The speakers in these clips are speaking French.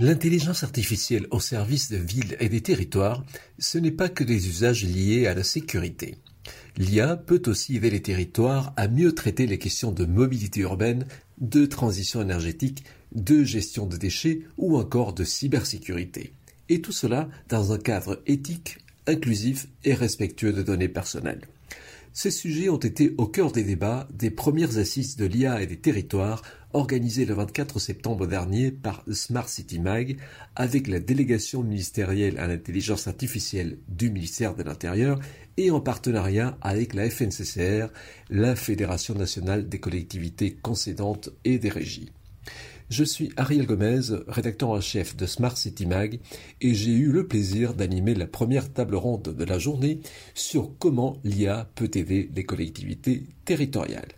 L'intelligence artificielle au service de villes et des territoires, ce n'est pas que des usages liés à la sécurité. L'IA peut aussi aider les territoires à mieux traiter les questions de mobilité urbaine, de transition énergétique, de gestion de déchets ou encore de cybersécurité. Et tout cela dans un cadre éthique, inclusif et respectueux de données personnelles. Ces sujets ont été au cœur des débats des premières assises de l'IA et des territoires organisées le 24 septembre dernier par Smart City Mag avec la délégation ministérielle à l'intelligence artificielle du ministère de l'Intérieur et en partenariat avec la FNCCR, la Fédération nationale des collectivités concédantes et des régies. Je suis Ariel Gomez, rédacteur en chef de Smart City Mag, et j'ai eu le plaisir d'animer la première table ronde de la journée sur comment l'IA peut aider les collectivités territoriales.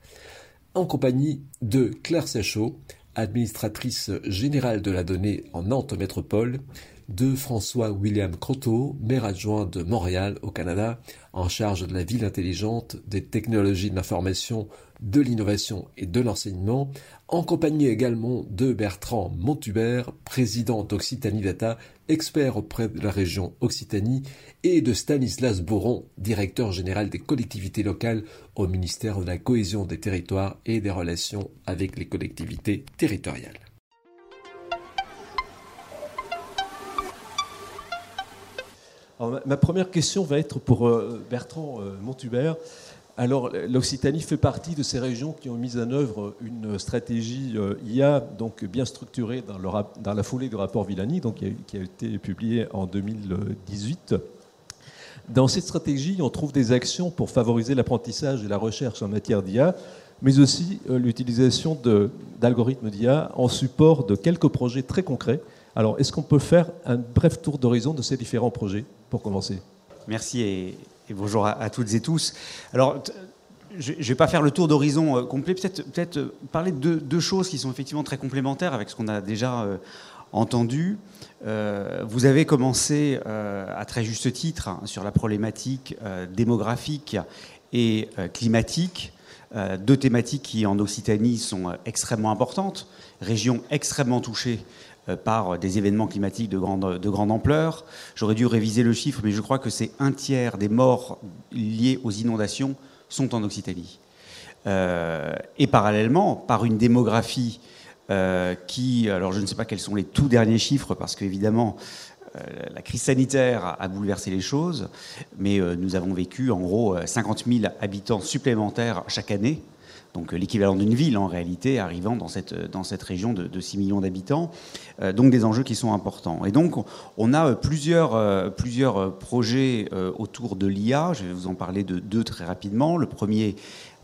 En compagnie de Claire Séchaud, administratrice générale de la donnée en Nantes Métropole, de François William Croteau, maire adjoint de Montréal au Canada, en charge de la ville intelligente, des technologies de l'information, de l'innovation et de l'enseignement, en compagnie également de Bertrand Montubert, président d'Occitanie Data, expert auprès de la région Occitanie, et de Stanislas Bourron, directeur général des collectivités locales au ministère de la cohésion des territoires et des relations avec les collectivités territoriales. ma première question va être pour euh, Bertrand euh, Montubert. Alors, l'Occitanie fait partie de ces régions qui ont mis en œuvre une stratégie euh, IA donc bien structurée dans, la foulée du rapport Villani, donc, qui, a, été publié en 2018. Dans cette stratégie, on trouve des actions pour favoriser l'apprentissage et la recherche en matière d'IA, mais aussi l'utilisation d'algorithmes d'IA en support de quelques projets très concrets. Alors, est-ce qu'on peut faire un bref tour d'horizon de ces différents projets pour commencer? Merci bonjour à, toutes et tous. Alors, je ne vais pas faire le tour d'horizon euh, complet, peut-être peut euh, parler de deux, choses qui sont effectivement très complémentaires avec ce qu'on a déjà euh, entendu. vous avez commencé à très juste titre hein, sur la problématique démographique et climatique, deux thématiques qui en Occitanie sont extrêmement importantes, région extrêmement touchée par des événements climatiques de grande, de grande ampleur. J'aurais dû réviser le chiffre, mais je crois que c'est un tiers des morts liés aux inondations sont en Occitanie. Euh, et parallèlement, par une démographie euh, qui, alors je ne sais pas quels sont les tout derniers chiffres, parce qu'évidemment, la crise sanitaire a bouleversé les choses, mais nous avons vécu en gros 50 000 habitants supplémentaires chaque année donc euh, l'équivalent d'une ville en réalité, arrivant dans cette, dans cette région de, 6 millions d'habitants. Euh, donc des enjeux qui sont importants. Et donc on a euh, plusieurs, plusieurs projets autour de l'IA. Je vais vous en parler de deux très rapidement. Le premier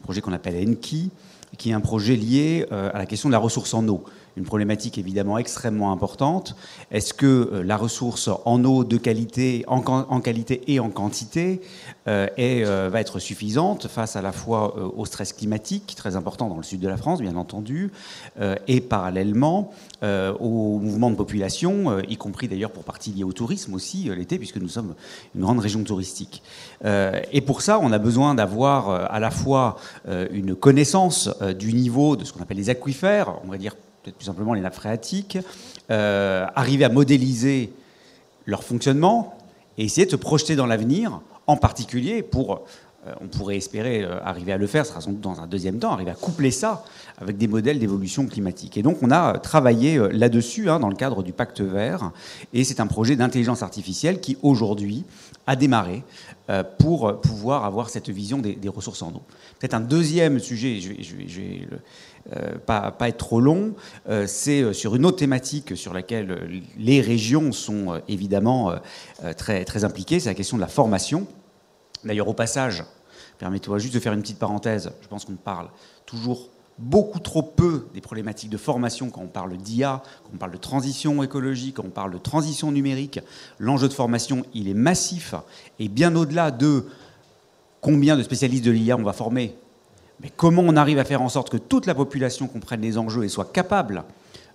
projet qu'on appelle Enki, qui est un projet lié à la question de la ressource en eau une problématique évidemment extrêmement importante. Est-ce que euh, la ressource en eau de qualité, en, qualité et en quantité euh, euh, va être suffisante face à la fois au stress climatique, très important dans le sud de la France, bien entendu, et parallèlement au mouvement de population, y compris d'ailleurs pour partie lié au tourisme aussi l'été, puisque nous sommes une grande région touristique. et pour ça, on a besoin d'avoir à la fois une connaissance du niveau de ce qu'on appelle les aquifères, on va dire peut-être plus simplement les nappes phréatiques, euh, arriver à modéliser leur fonctionnement et essayer de se projeter dans l'avenir, en particulier pour, on pourrait espérer euh, arriver à le faire, ce sera sans doute dans un deuxième temps, arriver à coupler ça avec des modèles d'évolution climatique. Et donc on a travaillé là-dessus hein, dans le cadre du pacte vert, et c'est un projet d'intelligence artificielle qui aujourd'hui a démarré pour pouvoir avoir cette vision des, ressources en eau. Peut-être un deuxième sujet, je vais, vais, euh, pas, être trop long, euh, c'est euh, sur une autre thématique sur laquelle les régions sont évidemment très impliquées, c'est la question de la formation. D'ailleurs, au passage, permettez-moi juste de faire une petite parenthèse, je pense qu'on parle toujours beaucoup trop peu des problématiques de formation quand on parle d'IA, quand on parle de transition écologique, quand on parle de transition numérique. L'enjeu de formation, il est massif et bien au-delà de combien de spécialistes de l'IA on va former mais comment on arrive à faire en sorte que toute la population comprenne les enjeux et soit capable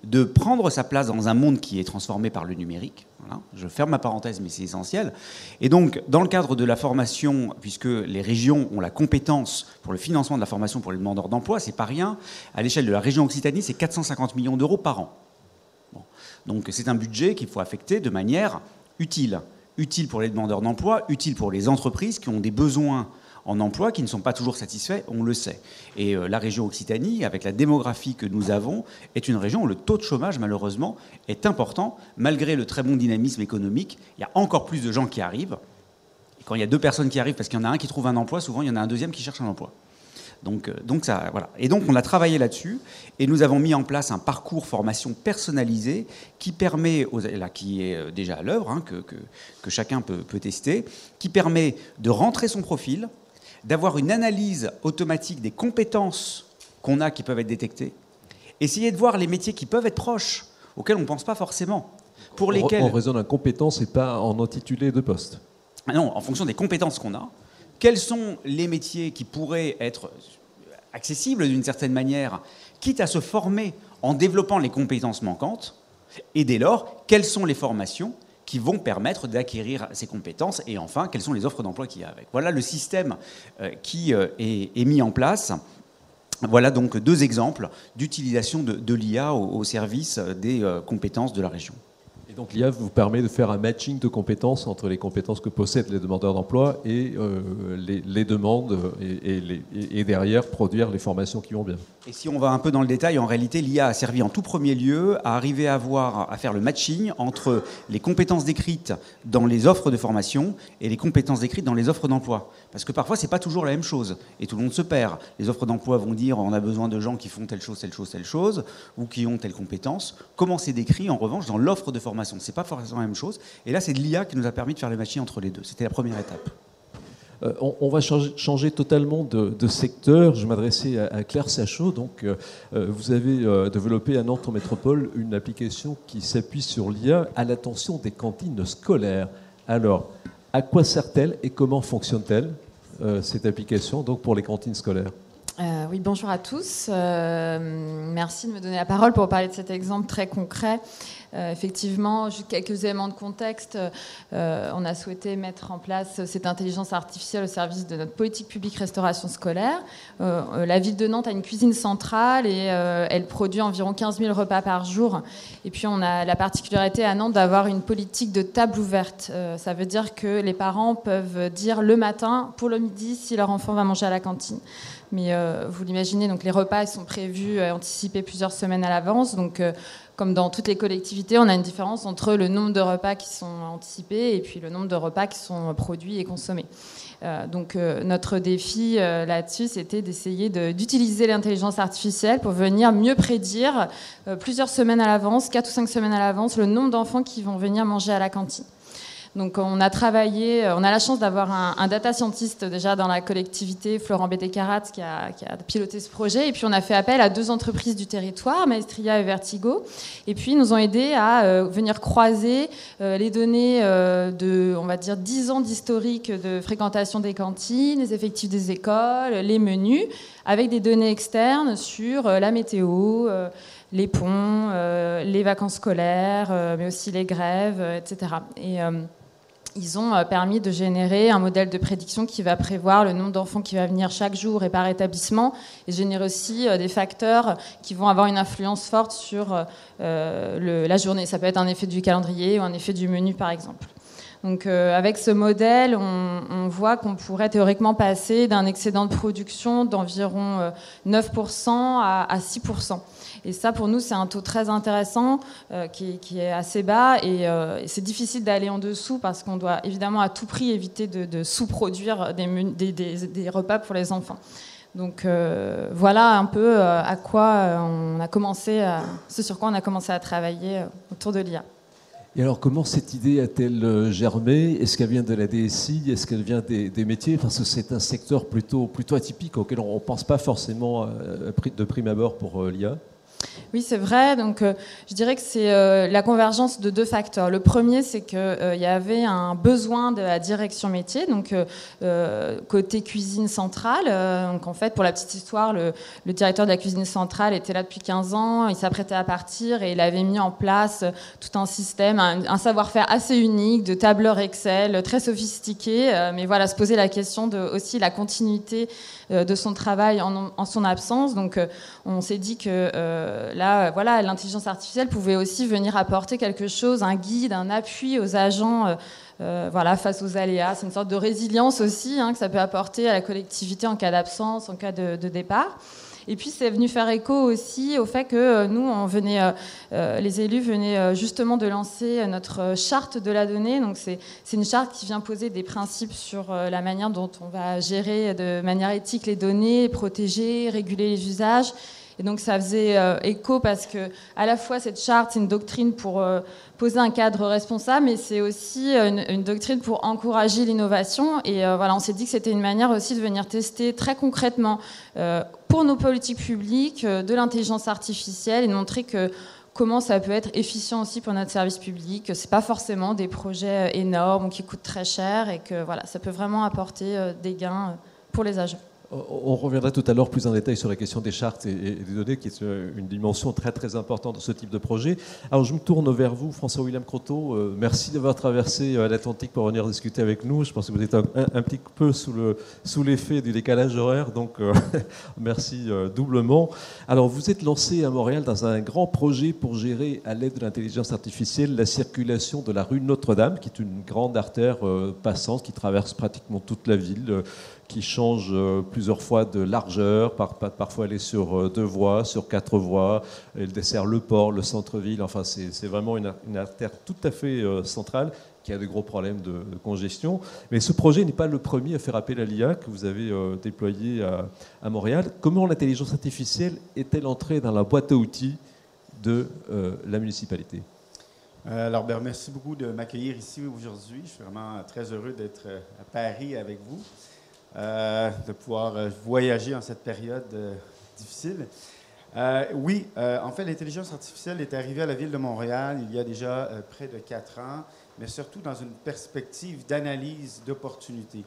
de prendre sa place dans un monde qui est transformé par le numérique. Je ferme ma parenthèse, mais c'est essentiel. Et donc, dans le cadre de la formation, puisque les régions ont la compétence pour le financement de la formation pour les demandeurs d'emploi, c'est pas rien. À l'échelle de la région Occitanie, c'est 450 millions d'euros par an. Donc c'est un budget qu'il faut affecter de manière utile. Utile pour les demandeurs d'emploi, utile pour les entreprises qui ont des besoins en emploi qui ne sont pas toujours satisfaits, on le sait. Et euh, la région Occitanie, avec la démographie que nous avons, est une région où le taux de chômage, malheureusement, est important. Malgré le très bon dynamisme économique, il y a encore plus de gens qui arrivent. Et quand il y a deux personnes qui arrivent parce qu'il y en a un qui trouve un emploi, souvent il y en a un deuxième qui cherche un emploi. Donc, euh, donc ça, voilà. Et donc on a travaillé là-dessus et nous avons mis en place un parcours formation personnalisé qui permet, aux, là, qui est euh, déjà à l'œuvre, hein, que, que, chacun peut, peut, tester, qui permet de rentrer son profil, d'avoir une analyse automatique des compétences qu'on a qui peuvent être détectées, essayer de voir les métiers qui peuvent être proches, auxquels on ne pense pas forcément. Pour lesquels... On raisonne en compétences et pas en intitulé de poste. Ah non, en fonction des compétences qu'on a. Quels sont les métiers qui pourraient être accessibles d'une certaine manière, quitte à se former en développant les compétences manquantes Et dès lors, quelles sont les formations qui vont permettre d'acquérir ces compétences et enfin quelles sont les offres d'emploi qu'il y a avec. Voilà le système euh, qui euh, est, mis en place. Voilà donc deux exemples d'utilisation de, l'IA au, service des euh, compétences de la région. Donc l'IA vous permet de faire un matching de compétences entre les compétences que possèdent les demandeurs d'emploi et euh, les, demandes et, derrière produire les formations qui vont bien. Et si on va un peu dans le détail, en réalité l'IA a servi en tout premier lieu à arriver à, à faire le matching entre les compétences décrites dans les offres de formation et les compétences décrites dans les offres d'emploi. Parce que parfois c'est pas toujours la même chose et tout le monde se perd. Les offres d'emploi vont dire on a besoin de gens qui font telle chose, telle chose, telle chose ou qui ont telle compétence. Comment c'est décrit en revanche dans l'offre de formation ce n'est pas forcément la même chose. Et là, c'est de l'IA qui nous a permis de faire les machines entre les deux. C'était la première étape. Euh, on, va changer, totalement de, secteur. Je m'adressais à, Claire Sachot. Donc, euh, euh, vous avez développé à Nantes Métropole une application qui s'appuie sur l'IA à l'attention des cantines scolaires. Alors, à quoi sert-elle et comment fonctionne-t-elle cette application donc pour les cantines scolaires? Euh, oui, bonjour à tous. Euh, merci de me donner la parole pour parler de cet exemple très concret. Euh, effectivement, juste quelques éléments de contexte. on a souhaité mettre en place cette intelligence artificielle au service de notre politique publique restauration scolaire. la ville de Nantes a une cuisine centrale et elle produit environ 15 000 repas par jour. Et puis, on a la particularité à Nantes d'avoir une politique de table ouverte. ça veut dire que les parents peuvent dire le matin pour le midi si leur enfant va manger à la cantine. Mais euh, vous l'imaginez, donc les repas sont prévus, euh, anticipés plusieurs semaines à l'avance. Donc, euh, comme dans toutes les collectivités, on a une différence entre le nombre de repas qui sont anticipés et puis le nombre de repas qui sont produits et consommés. donc, notre défi là-dessus, c'était d'essayer d'utiliser l'intelligence artificielle pour venir mieux prédire plusieurs semaines à l'avance, quatre ou cinq semaines à l'avance, le nombre d'enfants qui vont venir manger à la cantine. Donc on a travaillé, euh, on a la chance d'avoir un, data scientist déjà dans la collectivité, Florent Bédécarat, qui a, qui a piloté ce projet. Et puis on a fait appel à deux entreprises du territoire, Maestria et Vertigo. Et puis ils nous ont aidés à euh, venir croiser euh, les données de, on va dire, 10 ans d'historique de fréquentation des cantines, les effectifs des écoles, les menus, avec des données externes sur la météo les ponts, les vacances scolaires, mais aussi les grèves, etc. Et ils ont euh, permis de générer un modèle de prédiction qui va prévoir le nombre d'enfants qui va venir chaque jour et par établissement, et générer aussi euh, des facteurs qui vont avoir une influence forte sur euh, la journée. Ça peut être un effet du calendrier ou un effet du menu, par exemple. Donc, avec ce modèle, on, voit qu'on pourrait théoriquement passer d'un excédent de production d'environ 9% à, à 6%. Et ça, pour nous, c'est un taux très intéressant euh, qui, est assez bas. Euh, et, c'est difficile d'aller en dessous parce qu'on doit évidemment à tout prix éviter de, sous-produire des, repas pour les enfants. Donc euh, voilà un peu à quoi on a commencé, ce sur quoi on a commencé à travailler autour de l'IA. Et alors, comment cette idée a-t-elle germé? Est-ce qu'elle vient de la DSI Est-ce qu'elle vient des, métiers? Parce que c'est un secteur plutôt, plutôt atypique auquel on ne pense pas forcément de prime abord pour l'IA. Oui, c'est vrai. Donc, euh, je dirais que c'est euh, la convergence de deux facteurs. Le premier, c'est qu'il euh, y avait un besoin de la direction métier, donc côté cuisine centrale. donc, en fait, pour la petite histoire, le, directeur de la cuisine centrale était là depuis 15 ans. Il s'apprêtait à partir et il avait mis en place tout un système, un, savoir-faire assez unique, de tableur Excel, très sophistiqué. mais voilà, se poser la question de aussi la continuité de son travail en, en son absence. Donc, on s'est dit que là, voilà, l'intelligence artificielle pouvait aussi venir apporter quelque chose, un guide, un appui aux agents. voilà, face aux aléas. C'est une sorte de résilience aussi hein, que ça peut apporter à la collectivité en cas d'absence, en cas de départ. Et puis c'est venu faire écho aussi au fait que euh, nous, on venait, euh, euh, les élus venaient justement de lancer notre charte de la donnée. Donc c'est une charte qui vient poser des principes sur la manière dont on va gérer de manière éthique les données, protéger, réguler les usages. Et donc ça faisait écho parce que à la fois cette charte, c'est une doctrine pour poser un cadre responsable, mais c'est aussi une, doctrine pour encourager l'innovation. Et voilà, on s'est dit que c'était une manière aussi de venir tester très concrètement pour nos politiques publiques euh, de l'intelligence artificielle et de montrer que comment ça peut être efficient aussi pour notre service public, que ce pas forcément des projets euh, énormes qui coûtent très cher et que voilà, ça peut vraiment apporter euh, des gains pour les agents. On reviendra tout à l'heure plus en détail sur la question des chartes et, des données, qui est euh, une dimension très très importante de ce type de projet. Alors je me tourne vers vous, François-William Croteau. Euh, merci d'avoir traversé euh, l'Atlantique pour venir discuter avec nous. Je pense que vous êtes un, petit peu sous, le, sous l'effet du décalage horaire, donc merci doublement. Alors vous êtes lancé à Montréal dans un grand projet pour gérer à l'aide de l'intelligence artificielle la circulation de la rue Notre-Dame, qui est une grande artère passante qui traverse pratiquement toute la ville qui change euh, plusieurs fois de largeur. parfois, elle est sur euh, deux voies, sur quatre voies. Elle dessert le port, le centre-ville. Enfin, c'est vraiment une, artère tout à fait euh, centrale qui a de gros problèmes de, congestion. Mais ce projet n'est pas le premier à faire appel à l'IA que vous avez déployé à, Montréal. Comment l'intelligence artificielle est-elle entrée dans la boîte à outils de la municipalité? Alors, ben, merci beaucoup de m'accueillir ici aujourd'hui. Je suis vraiment très heureux d'être à Paris avec vous. Euh, de pouvoir euh, voyager en cette période euh, difficile. oui, en fait, l'intelligence artificielle est arrivée à la ville de Montréal il y a déjà près de quatre ans, mais surtout dans une perspective d'analyse d'opportunités.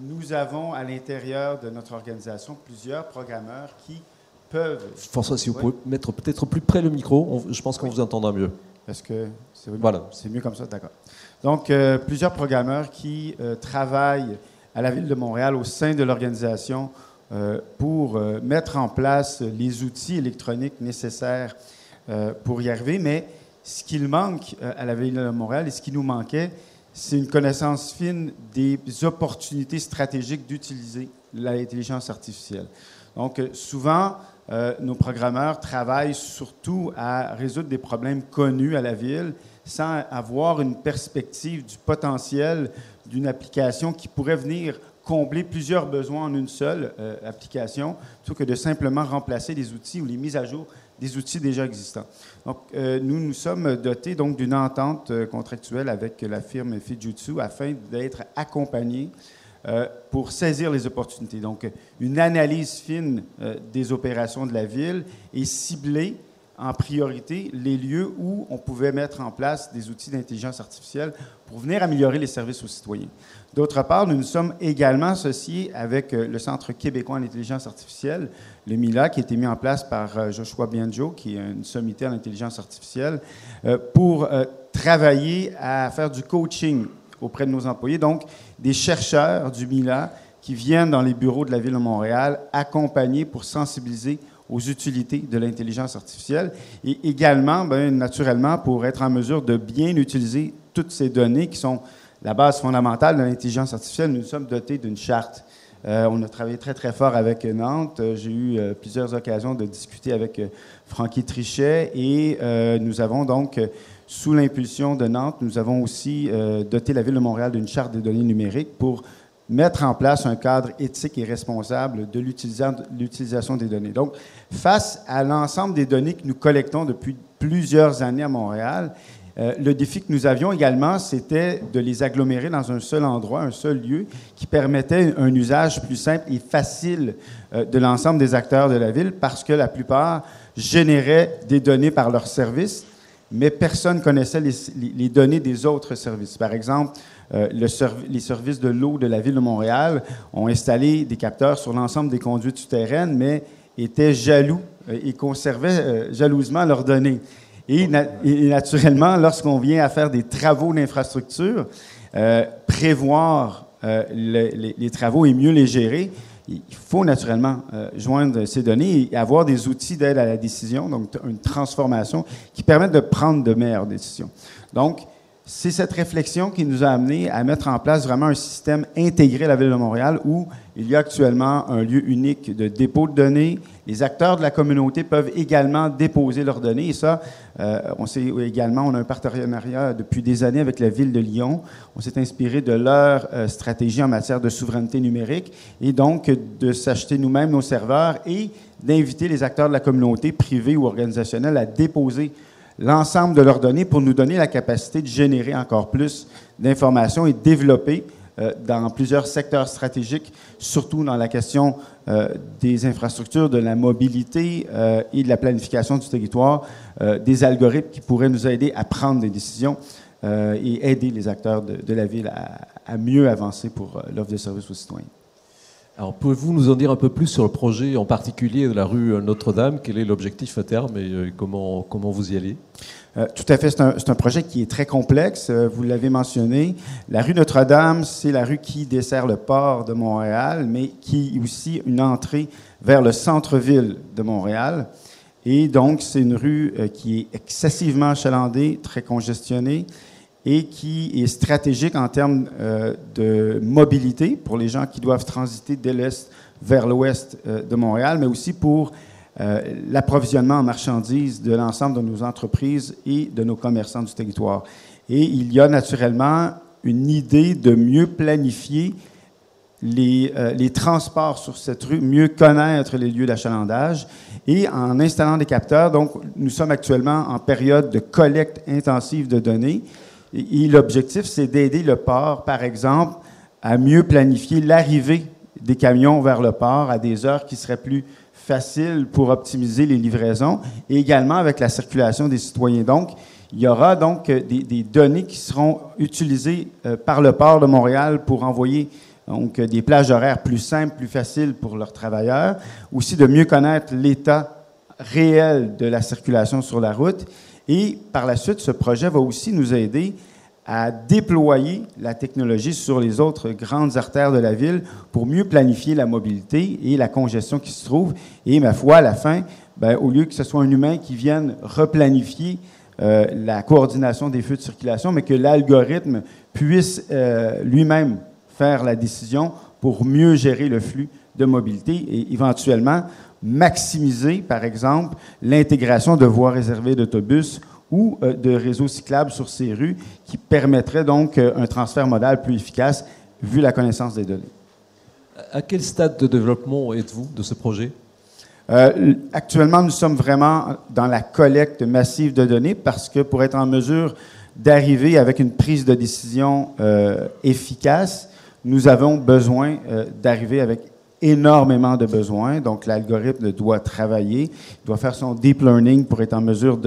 nous avons à l'intérieur de notre organisation plusieurs programmeurs qui peuvent. François, si vous pouvez mettre peut-être plus près le micro, je pense qu'on vous entendra mieux. Est-ce que c'est voilà. mieux comme ça? D'accord. Donc, euh, plusieurs programmeurs qui euh, travaillent à la Ville de Montréal au sein de l'organisation euh, pour mettre en place les outils électroniques nécessaires pour y arriver. Mais ce qu'il manque à la Ville de Montréal et ce qui nous manquait, c'est une connaissance fine des opportunités stratégiques d'utiliser l'intelligence artificielle. Donc, souvent, nos programmeurs travaillent surtout à résoudre des problèmes connus à la ville sans avoir une perspective du potentiel d'une application qui pourrait venir combler plusieurs besoins en une seule euh, application, plutôt que de simplement remplacer les outils ou les mises à jour des outils déjà existants. Donc, euh, nous nous sommes dotés donc d'une entente euh, contractuelle avec la firme Fujitsu afin d'être accompagnés pour saisir les opportunités. Donc, une analyse fine des opérations de la ville et cibler en priorité les lieux où on pouvait mettre en place des outils d'intelligence artificielle pour venir améliorer les services aux citoyens. D'autre part, nous nous sommes également associés avec euh, le Centre québécois en intelligence artificielle, le MILA, qui a été mis en place par euh, Joshua Bianjo, qui est une sommité en intelligence artificielle, euh, pour travailler à faire du coaching auprès de nos employés. Donc, des chercheurs du MILA qui viennent dans les bureaux de la Ville de Montréal accompagner pour sensibiliser aux utilités de l'intelligence artificielle et également, bien, naturellement, pour être en mesure de bien utiliser toutes ces données qui sont la base fondamentale de l'intelligence artificielle, nous sommes dotés d'une charte. Euh, on a travaillé très, très fort avec Nantes. J'ai eu euh, plusieurs occasions de discuter avec euh, Francky Trichet et nous avons donc, sous l'impulsion de Nantes, nous avons aussi doté la Ville de Montréal d'une charte des données numériques pour mettre en place un cadre éthique et responsable de l'utilisation des données. Donc, face à l'ensemble des données que nous collectons depuis plusieurs années à Montréal, euh, le défi que nous avions également, c'était de les agglomérer dans un seul endroit, un seul lieu, qui permettait un usage plus simple et facile euh, de l'ensemble des acteurs de la ville, parce que la plupart généraient des données par leurs services, mais personne ne connaissait les données des autres services. Par exemple, euh, les services de l'eau de la ville de Montréal ont installé des capteurs sur l'ensemble des conduites souterraines, mais étaient jaloux euh, et conservaient euh, jalousement leurs données. Et, naturellement, lorsqu'on vient à faire des travaux d'infrastructure, prévoir les, travaux et mieux les gérer, il faut naturellement joindre ces données et avoir des outils d'aide à la décision, donc une transformation qui permettent de prendre de meilleures décisions. Donc, c'est cette réflexion qui nous a amené à mettre en place vraiment un système intégré à la Ville de Montréal où il y a actuellement un lieu unique de dépôt de données. Les acteurs de la communauté peuvent également déposer leurs données. Et ça, euh, on sait également, on a un partenariat depuis des années avec la Ville de Lyon. On s'est inspiré de leur euh, stratégie en matière de souveraineté numérique et donc de s'acheter nous-mêmes nos serveurs et d'inviter les acteurs de la communauté, privés ou organisationnels, à déposer l'ensemble de leurs données pour nous donner la capacité de générer encore plus d'informations et développer euh, dans plusieurs secteurs stratégiques, surtout dans la question euh, des infrastructures, de la mobilité euh, et de la planification du territoire, des algorithmes qui pourraient nous aider à prendre des décisions et aider les acteurs de, la ville à mieux avancer pour l'offre de services aux citoyens. Alors, pouvez-vous nous en dire un peu plus sur le projet en particulier de la rue Notre-Dame? Quel est l'objectif à terme et euh, comment, comment vous y allez? Euh, tout à fait. C'est un, un, projet qui est très complexe. Euh, vous l'avez mentionné. La rue Notre-Dame, c'est la rue qui dessert le port de Montréal, mais qui est aussi une entrée vers le centre-ville de Montréal. Et donc, c'est une rue qui est excessivement achalandée, très congestionnée et qui est stratégique en termes euh, de mobilité pour les gens qui doivent transiter de l'est vers l'ouest euh, de Montréal, mais aussi pour euh, l'approvisionnement en marchandises de l'ensemble de nos entreprises et de nos commerçants du territoire. Et il y a naturellement une idée de mieux planifier les, les, transports sur cette rue, mieux connaître les lieux d'achalandage. Et en installant des capteurs, donc nous sommes actuellement en période de collecte intensive de données. L'objectif, c'est d'aider le port, par exemple, à mieux planifier l'arrivée des camions vers le port à des heures qui seraient plus faciles pour optimiser les livraisons. Et également avec la circulation des citoyens. Donc, il y aura donc des, données qui seront utilisées euh, par le port de Montréal pour envoyer donc des plages horaires plus simples, plus faciles pour leurs travailleurs, aussi de mieux connaître l'état réel de la circulation sur la route et par la suite, ce projet va aussi nous aider à déployer la technologie sur les autres grandes artères de la ville pour mieux planifier la mobilité et la congestion qui se trouve. Et ma foi, à la fin, ben, au lieu que ce soit un humain qui vienne replanifier euh, la coordination des feux de circulation, mais que l'algorithme puisse euh, lui-même faire la décision pour mieux gérer le flux de mobilité et éventuellement maximiser, par exemple, l'intégration de voies réservées d'autobus ou euh, de réseaux cyclables sur ces rues qui permettrait donc euh, un transfert modal plus efficace vu la connaissance des données. À quel stade de développement êtes-vous de ce projet? Euh, actuellement, nous sommes vraiment dans la collecte massive de données parce que pour être en mesure d'arriver avec une prise de décision efficace, nous avons besoin d'arriver avec énormément de besoins. Donc, l'algorithme doit travailler, doit faire son deep learning pour être en mesure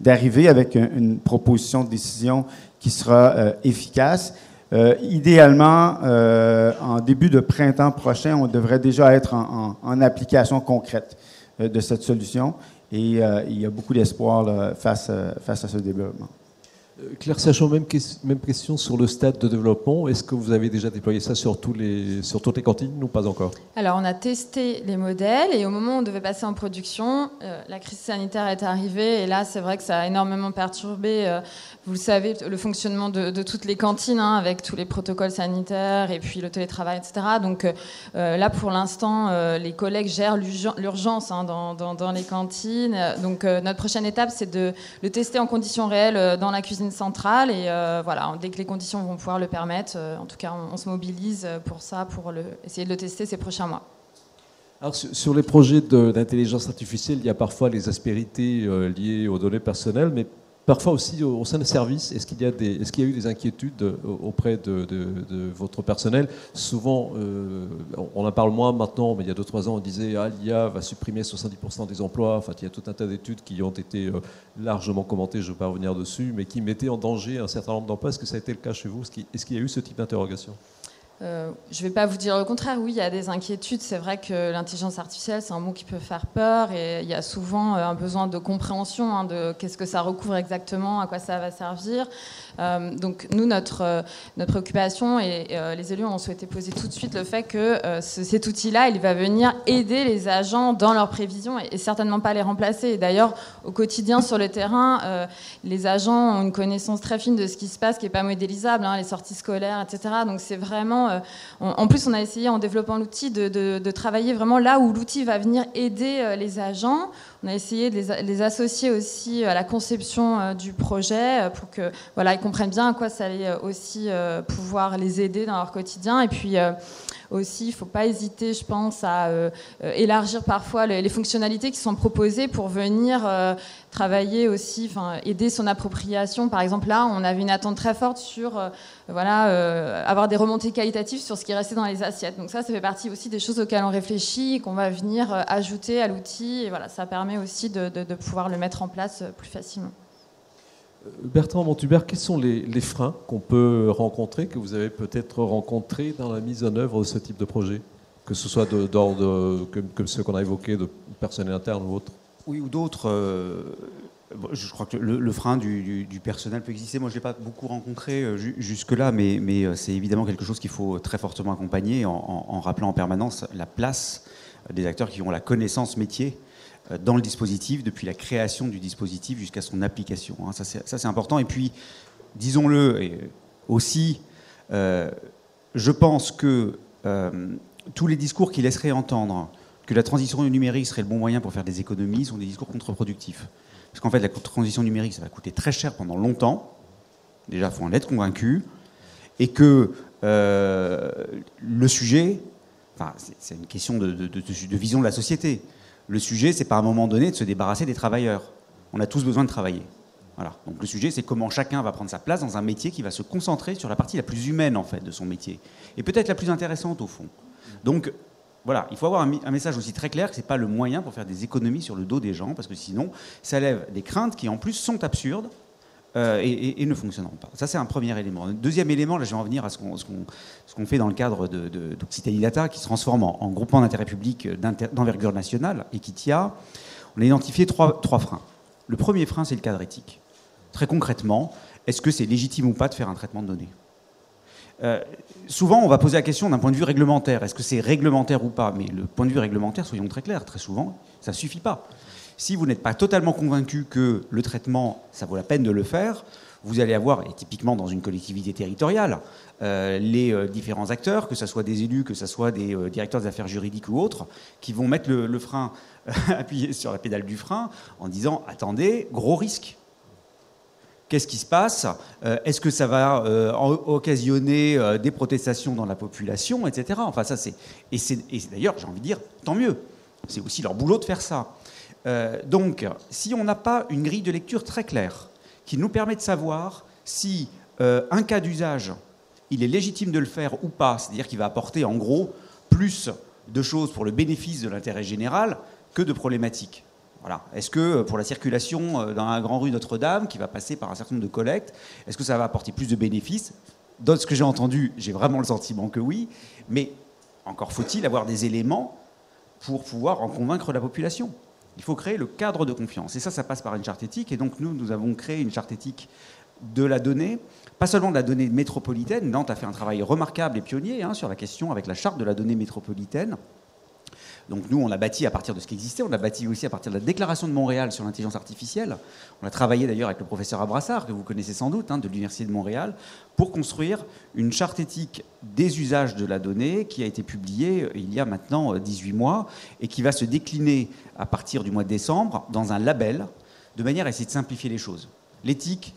d'arriver avec une, proposition de décision qui sera euh, efficace. Euh, idéalement, euh, en début de printemps prochain, on devrait déjà être en, application concrète de cette solution. Et il y a beaucoup d'espoir face à ce développement. Euh, Claire Sachon, même, même, question sur le stade de développement. Est-ce que vous avez déjà déployé ça sur, tous les, sur toutes les cantines ou pas encore? Alors, on a testé les modèles et au moment où on devait passer en production, euh, la crise sanitaire est arrivée et là, c'est vrai que ça a énormément perturbé, euh, vous le savez, le fonctionnement de, toutes les cantines hein, avec tous les protocoles sanitaires et puis le télétravail, etc. Donc là, pour l'instant, les collègues gèrent l'urgence hein, dans, dans, dans, les cantines. Donc, notre prochaine étape, c'est de le tester en conditions réelles dans la cuisine centrale. Et euh, voilà, dès que les conditions vont pouvoir le permettre, euh, en tout cas, on, se mobilise pour ça, pour le, essayer de le tester ces prochains mois. Alors, sur les projets d'intelligence artificielle, il y a parfois les aspérités euh, liées aux données personnelles, mais Parfois aussi au, sein des services, est-ce qu'il y, a est qu'il y a eu des inquiétudes euh, auprès de, votre personnel? Souvent, euh, on en parle moins maintenant, mais il y a 2-3 ans, on disait ah, l'IA va supprimer 70% des emplois. Enfin, il y a tout un tas d'études qui ont été euh, largement commentées, je ne vais pas revenir dessus, mais qui mettaient en danger un certain nombre d'emplois. Est-ce que ça a été le cas chez vous? Est-ce qu'il y a eu ce type d'interrogation? Euh, je ne vais pas vous dire le contraire. Oui, il y a des inquiétudes. C'est vrai que l'intelligence artificielle, c'est un mot qui peut faire peur et il y a souvent euh, un besoin de compréhension hein, de qu'est-ce que ça recouvre exactement, à quoi ça va servir. Euh, donc nous, notre, notre préoccupation et les élus ont souhaité poser tout de suite le fait que cet outil-là, il va venir aider les agents dans leurs prévisions et, certainement pas les remplacer. Et d'ailleurs, au quotidien sur le terrain, les agents ont une connaissance très fine de ce qui se passe, qui n'est pas modélisable, hein, les sorties scolaires, etc. Donc c'est vraiment euh, en plus, on a essayé en développant l'outil de, travailler vraiment là où l'outil va venir aider euh, les agents. On a essayé de les, associer aussi à la conception euh, du projet pour que voilà, ils comprennent bien à quoi ça allait aussi pouvoir les aider dans leur quotidien. Et puis aussi, il ne faut pas hésiter, je pense, à euh, euh, élargir parfois les, fonctionnalités qui sont proposées pour venir euh, travailler aussi, aider son appropriation. Par exemple, là, on avait une attente très forte sur voilà, avoir des remontées qualitatives sur ce qui restait dans les assiettes. Donc ça, ça fait partie aussi des choses auxquelles on réfléchit, qu'on va venir ajouter à l'outil. Et voilà, ça permet aussi de pouvoir le mettre en place plus facilement. Bertrand Montubert, quels sont les, freins qu'on peut rencontrer, que vous avez peut-être rencontrés dans la mise en œuvre de ce type de projet Que ce soit d'ordre comme, ceux qu'on a évoqués, de personnel interne ou autre? Oui, ou d'autres. Euh, je crois que le, frein du, personnel peut exister. Moi, je ne l'ai pas beaucoup rencontré euh, jusque-là, mais, euh, c'est évidemment quelque chose qu'il faut très fortement accompagner en, rappelant en permanence la place des acteurs qui ont la connaissance métier dans le dispositif, depuis la création du dispositif jusqu'à son application. Hein. Ça, c'est important. Et puis, disons-le aussi, euh, je pense que euh, tous les discours qui laisseraient entendre que la transition numérique serait le bon moyen pour faire des économies sont des discours contre-productifs. Parce qu'en fait, la transition numérique, ça va coûter très cher pendant longtemps. Déjà, il faut en être convaincu. Et que le sujet, c'est une question de, vision de la société. Le sujet, c'est pas à un moment donné de se débarrasser des travailleurs. On a tous besoin de travailler. Voilà. Donc le sujet, c'est comment chacun va prendre sa place dans un métier qui va se concentrer sur la partie la plus humaine en fait de son métier et peut-être la plus intéressante au fond. Donc voilà, il faut avoir un, message aussi très clair que c'est pas le moyen pour faire des économies sur le dos des gens parce que sinon ça lève des craintes qui en plus sont absurdes euh, et, ne fonctionnant pas. Ça, c'est un premier élément. Deuxième élément, là, je vais en venir à ce qu'on fait dans le cadre d'Occitanie Data, qui se transforme en, groupement d'intérêt public d'envergure nationale, Equitia. On a identifié trois, trois freins. Le premier frein, c'est le cadre éthique. Très concrètement, est-ce que c'est légitime ou pas de faire un traitement de données euh, souvent, on va poser la question d'un point de vue réglementaire. Est-ce que c'est réglementaire ou pas? Mais le point de vue réglementaire, soyons très clairs, très souvent, ça ne suffit pas. Si vous n'êtes pas totalement convaincu que le traitement, ça vaut la peine de le faire, vous allez avoir, et typiquement dans une collectivité territoriale, euh, les euh, différents acteurs, que ce soit des élus, que ce soit des euh, directeurs des affaires juridiques ou autres, qui vont mettre le, frein, appuyé sur la pédale du frein, en disant attendez, gros risque. Qu'est-ce qui se passe? Est-ce que ça va occasionner des protestations dans la population, etc. Enfin, ça c'est et d'ailleurs, j'ai envie de dire, tant mieux. C'est aussi leur boulot de faire ça. Euh, donc, si on n'a pas une grille de lecture très claire qui nous permet de savoir si euh, un cas d'usage, il est légitime de le faire ou pas, c'est-à-dire qu'il va apporter en gros plus de choses pour le bénéfice de l'intérêt général que de problématiques. Voilà. Est-ce que euh, pour la circulation dans la grande rue Notre-Dame, qui va passer par un certain nombre de collectes, est-ce que ça va apporter plus de bénéfices? Dans ce que j'ai entendu, j'ai vraiment le sentiment que oui, mais encore faut-il avoir des éléments pour pouvoir en convaincre la population. Il faut créer le cadre de confiance. Et ça, ça passe par une charte éthique. Et donc, nous, nous avons créé une charte éthique de la donnée, pas seulement de la donnée métropolitaine. Nantes a fait un travail remarquable et pionnier hein, sur la question avec la charte de la donnée métropolitaine. Donc nous, on a bâti à partir de ce qui existait, on a bâti aussi à partir de la déclaration de Montréal sur l'intelligence artificielle. On a travaillé d'ailleurs avec le professeur Abrassard, que vous connaissez sans doute, hein, de l'Université de Montréal, pour construire une charte éthique des usages de la donnée qui a été publiée euh, il y a maintenant 18 euh, mois et qui va se décliner à partir du mois de décembre dans un label, de manière à essayer de simplifier les choses. L'éthique,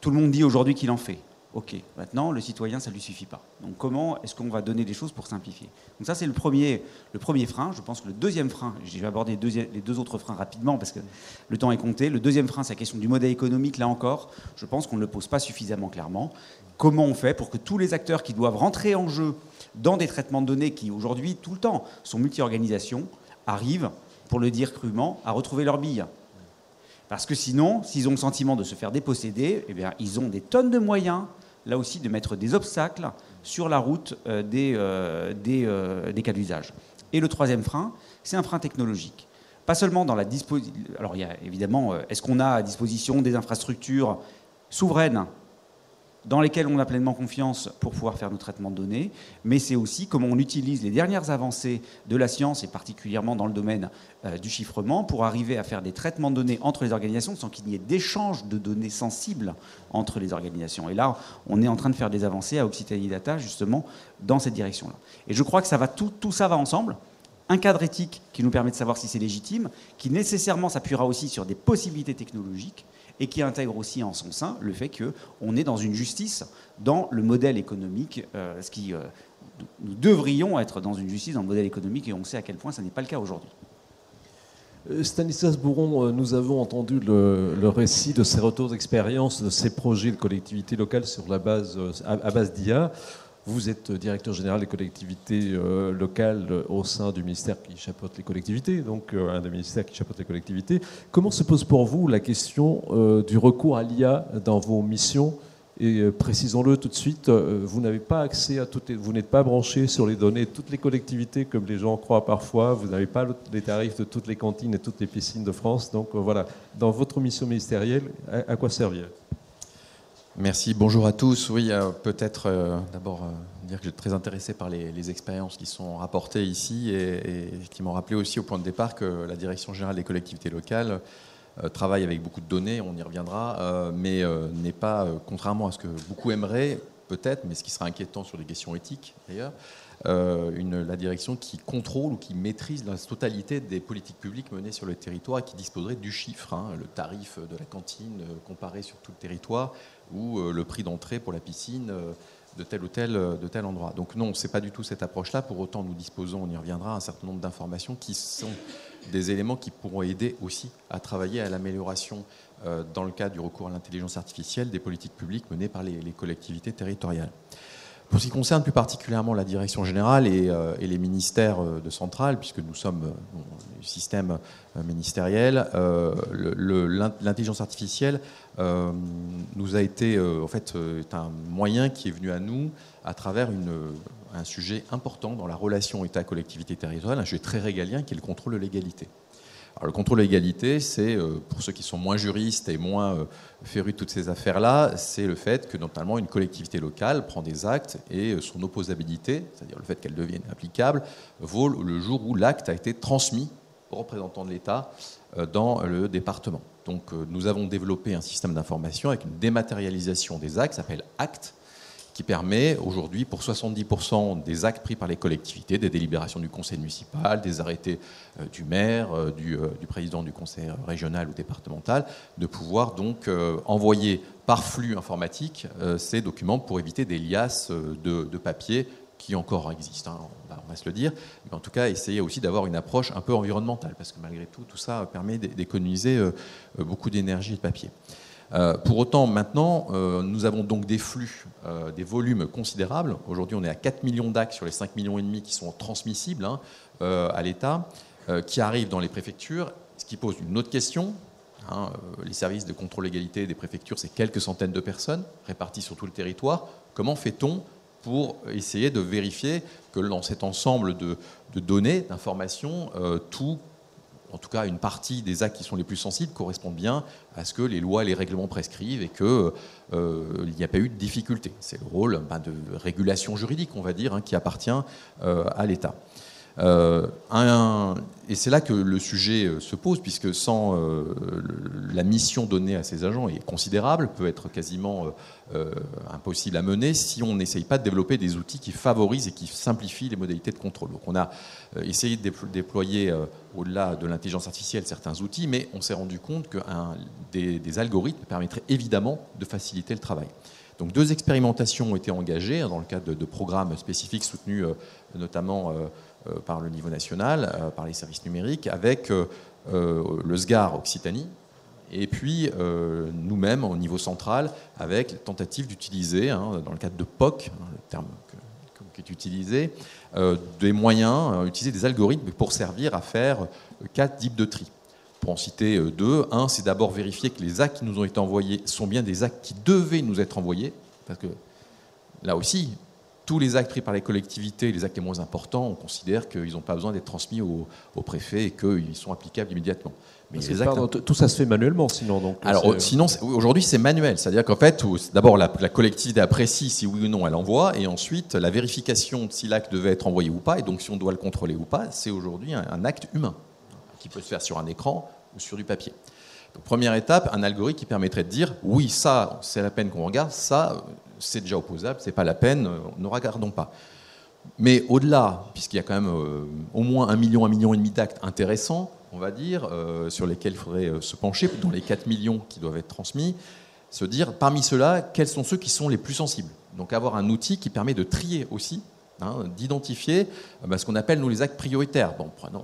tout le monde dit aujourd'hui qu'il en fait. Ok, maintenant, le citoyen, ça ne lui suffit pas. Donc comment est-ce qu'on va donner des choses pour simplifier? Donc ça, c'est le premier, le premier frein. Je pense que le deuxième frein, je vais aborder les deux autres freins rapidement parce que le temps est compté. Le deuxième frein, c'est la question du modèle économique. Là encore, je pense qu'on ne le pose pas suffisamment clairement. Comment on fait pour que tous les acteurs qui doivent rentrer en jeu dans des traitements de données qui, aujourd'hui, tout le temps, sont multi-organisations, arrivent, pour le dire crûment, à retrouver leur bille parce que sinon, s'ils ont le sentiment de se faire déposséder, eh bien, ils ont des tonnes de moyens là aussi, de mettre des obstacles sur la route des, des, des cas d'usage. Et le troisième frein, c'est un frein technologique. Pas seulement dans la disposition. Alors, il y a évidemment, est-ce qu'on a à disposition des infrastructures souveraines dans lesquelles on a pleinement confiance pour pouvoir faire nos traitements de données, mais c'est aussi comment on utilise les dernières avancées de la science, et particulièrement dans le domaine euh, du chiffrement, pour arriver à faire des traitements de données entre les organisations sans qu'il n'y ait d'échange de données sensibles entre les organisations. Et là, on est en train de faire des avancées à Occitanie Data, justement, dans cette direction-là. Et je crois que ça va tout, tout ça va ensemble un cadre éthique qui nous permet de savoir si c'est légitime, qui nécessairement s'appuiera aussi sur des possibilités technologiques, et qui intègre aussi en son sein le fait qu'on est dans une justice dans le modèle économique, euh, ce qui, euh, nous devrions être dans une justice dans le modèle économique, et on sait à quel point ça n'est pas le cas aujourd'hui. Euh, Stanislas Bourron, nous avons entendu le, récit de ces retours d'expérience, de ces projets de collectivités locales sur la base, à base d'IA. Vous êtes directeur général des collectivités euh, locales euh, au sein du ministère qui chapeaute les collectivités, donc euh, un des ministères qui chapeaute les collectivités. Comment se pose pour vous la question du recours à l'IA dans vos missions? Et précisons-le tout de suite, vous n'avez pas accès à toutes vous n'êtes pas branché sur les données de toutes les collectivités comme les gens croient parfois. Vous n'avez pas les tarifs de toutes les cantines et toutes les piscines de France. Donc voilà, dans votre mission ministérielle, à quoi servir? Merci, bonjour à tous. Oui, euh, peut-être euh, d'abord euh, dire que j'étais très intéressé par les, expériences qui sont rapportées ici et, qui m'ont rappelé aussi au point de départ que la Direction générale des collectivités locales travaille avec beaucoup de données, on y reviendra, mais n'est pas, contrairement à ce que beaucoup aimeraient, peut-être, mais ce qui sera inquiétant sur des questions éthiques d'ailleurs, la direction qui contrôle ou qui maîtrise la totalité des politiques publiques menées sur le territoire et qui disposerait du chiffre, hein, le tarif de la cantine comparé sur tout le territoire, ou euh, le prix d'entrée pour la piscine euh, de tel ou tel, euh, de tel endroit. Donc non, ce n'est pas du tout cette approche-là. Pour autant, nous disposons, on y reviendra, un certain nombre d'informations qui sont des éléments qui pourront aider aussi à travailler à l'amélioration, dans le cadre du recours à l'intelligence artificielle, des politiques publiques menées par les collectivités territoriales. Pour ce qui concerne plus particulièrement la direction générale et, euh, les ministères euh, de centrale, puisque nous sommes euh, le système ministériel, l'intelligence artificielle nous a été en fait est un moyen qui est venu à nous à travers un sujet important dans la relation État-collectivité territoriale, un sujet très régalien qui est le contrôle de l'égalité le contrôle de l'égalité, c'est, euh, pour ceux qui sont moins juristes et moins euh, férus de toutes ces affaires-là, c'est le fait que notamment une collectivité locale prend des actes et euh, son opposabilité, c'est-à-dire le fait qu'elle devienne applicable, vaut le jour où l'acte a été transmis aux représentants de l'État dans le département. Donc nous avons développé un système d'information avec une dématérialisation des actes, s'appelle ACT, qui permet aujourd'hui pour 70% des actes pris par les collectivités, des délibérations du conseil municipal, des arrêtés euh, du maire, euh, euh, du, président du conseil régional ou départemental, de pouvoir donc envoyer par flux informatique ces documents pour éviter des liasses de, papier qui encore existent, hein, on, va, on, va, se le dire, mais en tout cas essayer aussi d'avoir une approche un peu environnementale, parce que malgré tout, tout ça permet d'économiser beaucoup d'énergie et de papier. Euh, pour autant, maintenant, euh, nous avons donc des flux, euh, des volumes considérables. Aujourd'hui, on est à 4 millions d'actes sur les 5 millions et demi qui sont transmissibles hein, à l'État, qui arrivent dans les préfectures, ce qui pose une autre question. Hein, les services de contrôle d'égalité des préfectures, c'est quelques centaines de personnes réparties sur tout le territoire. Comment fait-on pour essayer de vérifier que dans cet ensemble de données, d'informations, tout en tout cas une partie des actes qui sont les plus sensibles correspondent bien à ce que les lois et les règlements prescrivent et qu'il euh, n'y a pas eu de difficulté. C'est le rôle ben, de régulation juridique, on va dire, hein, qui appartient euh, à l'État. Euh, et c'est là que le sujet euh, se pose, puisque sans euh, la mission donnée à ces agents est considérable, peut être quasiment impossible à mener si on n'essaye pas de développer des outils qui favorisent et qui simplifient les modalités de contrôle. Donc on a essayé de déployer au-delà de l'intelligence artificielle certains outils, mais on s'est rendu compte que des, algorithmes permettraient évidemment de faciliter le travail. Donc deux expérimentations ont été engagées dans le cadre de, programmes spécifiques soutenus notamment euh, par le niveau national, euh, par les services numériques, avec euh, le SGAR Occitanie, et puis nous-mêmes au niveau central avec la tentative d'utiliser, hein, dans le cadre de POC, hein, le terme qui est utilisé, des moyens, utiliser des algorithmes pour servir à faire quatre types de tri. Pour en citer deux, un, c'est d'abord vérifier que les actes qui nous ont été envoyés sont bien des actes qui devaient nous être envoyés, parce que là aussi, tous les actes pris par les collectivités, les actes les moins importants, on considère qu'ils n'ont pas besoin d'être transmis au, préfet et qu'ils sont applicables immédiatement. Mais tout ça se fait manuellement, sinon. Donc, Alors, sinon, aujourd'hui, c'est manuel. C'est-à-dire qu'en fait, d'abord, la, collectivité apprécie si oui ou non elle envoie, et ensuite, la vérification de si l'acte devait être envoyé ou pas, et donc si on doit le contrôler ou pas, c'est aujourd'hui un, acte humain qui peut se faire sur un écran ou sur du papier. Donc, première étape, un algorithme qui permettrait de dire oui, ça, c'est la peine qu'on regarde, ça, c'est déjà opposable, c'est pas la peine, ne regardons pas. Mais au-delà, puisqu'il y a quand même euh, au moins un million, un million et demi d'actes intéressants, on va dire, euh, sur lesquels il faudrait euh, se pencher, dans les 4 millions qui doivent être transmis, se dire parmi ceux-là, quels sont ceux qui sont les plus sensibles. Donc avoir un outil qui permet de trier aussi, hein, d'identifier bah, ce qu'on appelle nous les actes prioritaires.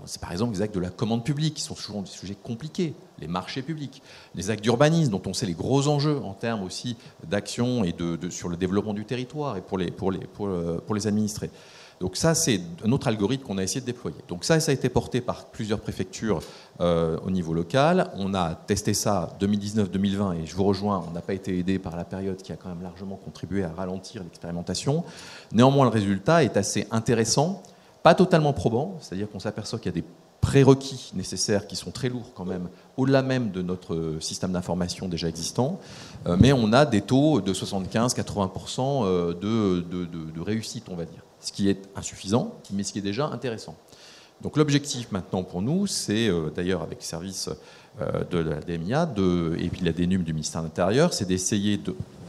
C'est par exemple les actes de la commande publique, qui sont toujours des sujets compliqués, les marchés publics, les actes d'urbanisme, dont on sait les gros enjeux en termes aussi d'action et de, sur le développement du territoire et pour les, pour administrés. Donc ça, c'est un autre algorithme qu'on a essayé de déployer. Donc ça, ça a été porté par plusieurs préfectures euh, au niveau local. On a testé ça 2019-2020 et je vous rejoins, on n'a pas été aidé par la période qui a quand même largement contribué à ralentir l'expérimentation. Néanmoins, le résultat est assez intéressant, pas totalement probant, c'est-à-dire qu'on s'aperçoit qu'il y a des prérequis nécessaires qui sont très lourds quand même, au-delà même de notre système d'information déjà existant, euh, mais on a des taux de 75-80% euh, de, de réussite, on va dire ce qui est insuffisant, mais ce qui est déjà intéressant. Donc l'objectif maintenant pour nous, c'est euh, d'ailleurs avec le service euh, de la DMIA et puis la DNUM du ministère de l'Intérieur, c'est d'essayer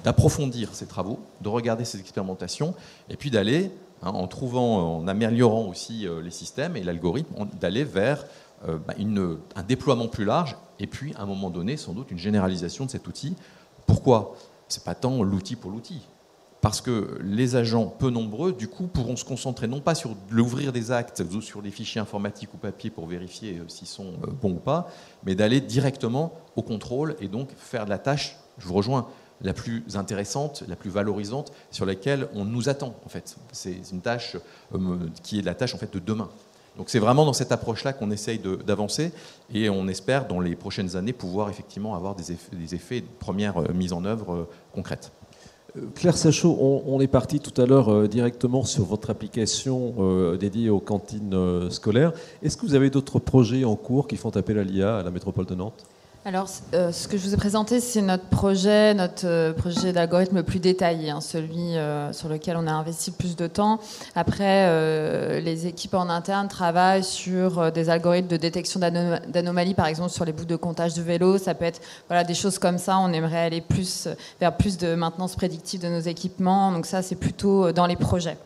d'approfondir ces travaux, de regarder ces expérimentations, et puis d'aller, hein, en trouvant, en améliorant aussi euh, les systèmes et l'algorithme, d'aller vers bah, un déploiement plus large, et puis à un moment donné, sans doute, une généralisation de cet outil. Pourquoi? C'est pas tant l'outil pour l'outil parce que les agents peu nombreux, du coup, pourront se concentrer non pas sur l'ouvrir des actes ou sur des fichiers informatiques ou papier pour vérifier euh, s'ils sont euh, bons ou pas, mais d'aller directement au contrôle et donc faire de la tâche, je vous rejoins, la plus intéressante, la plus valorisante, sur laquelle on nous attend, en fait. C'est une tâche euh, qui est la tâche, en fait, de demain. Donc c'est vraiment dans cette approche-là qu'on essaye d'avancer et on espère dans les prochaines années pouvoir effectivement avoir des effets de première mise en œuvre concrète. Claire Sachot, on, est parti tout à l'heure euh, directement sur votre application euh, dédiée aux cantines euh, scolaires. Est-ce que vous avez d'autres projets en cours qui font appel à l'IA à la métropole de Nantes? Alors, euh, ce que je vous ai présenté, c'est notre projet, notre euh, projet d'algorithme le plus détaillé, hein, celui euh, sur lequel on a investi plus de temps. Après, les équipes en interne travaillent sur des algorithmes de détection d'anomalies, par exemple sur les bouts de comptage de vélo. Ça peut être voilà, des choses comme ça. On aimerait aller plus vers plus de maintenance prédictive de nos équipements. Donc ça, c'est plutôt dans les projets.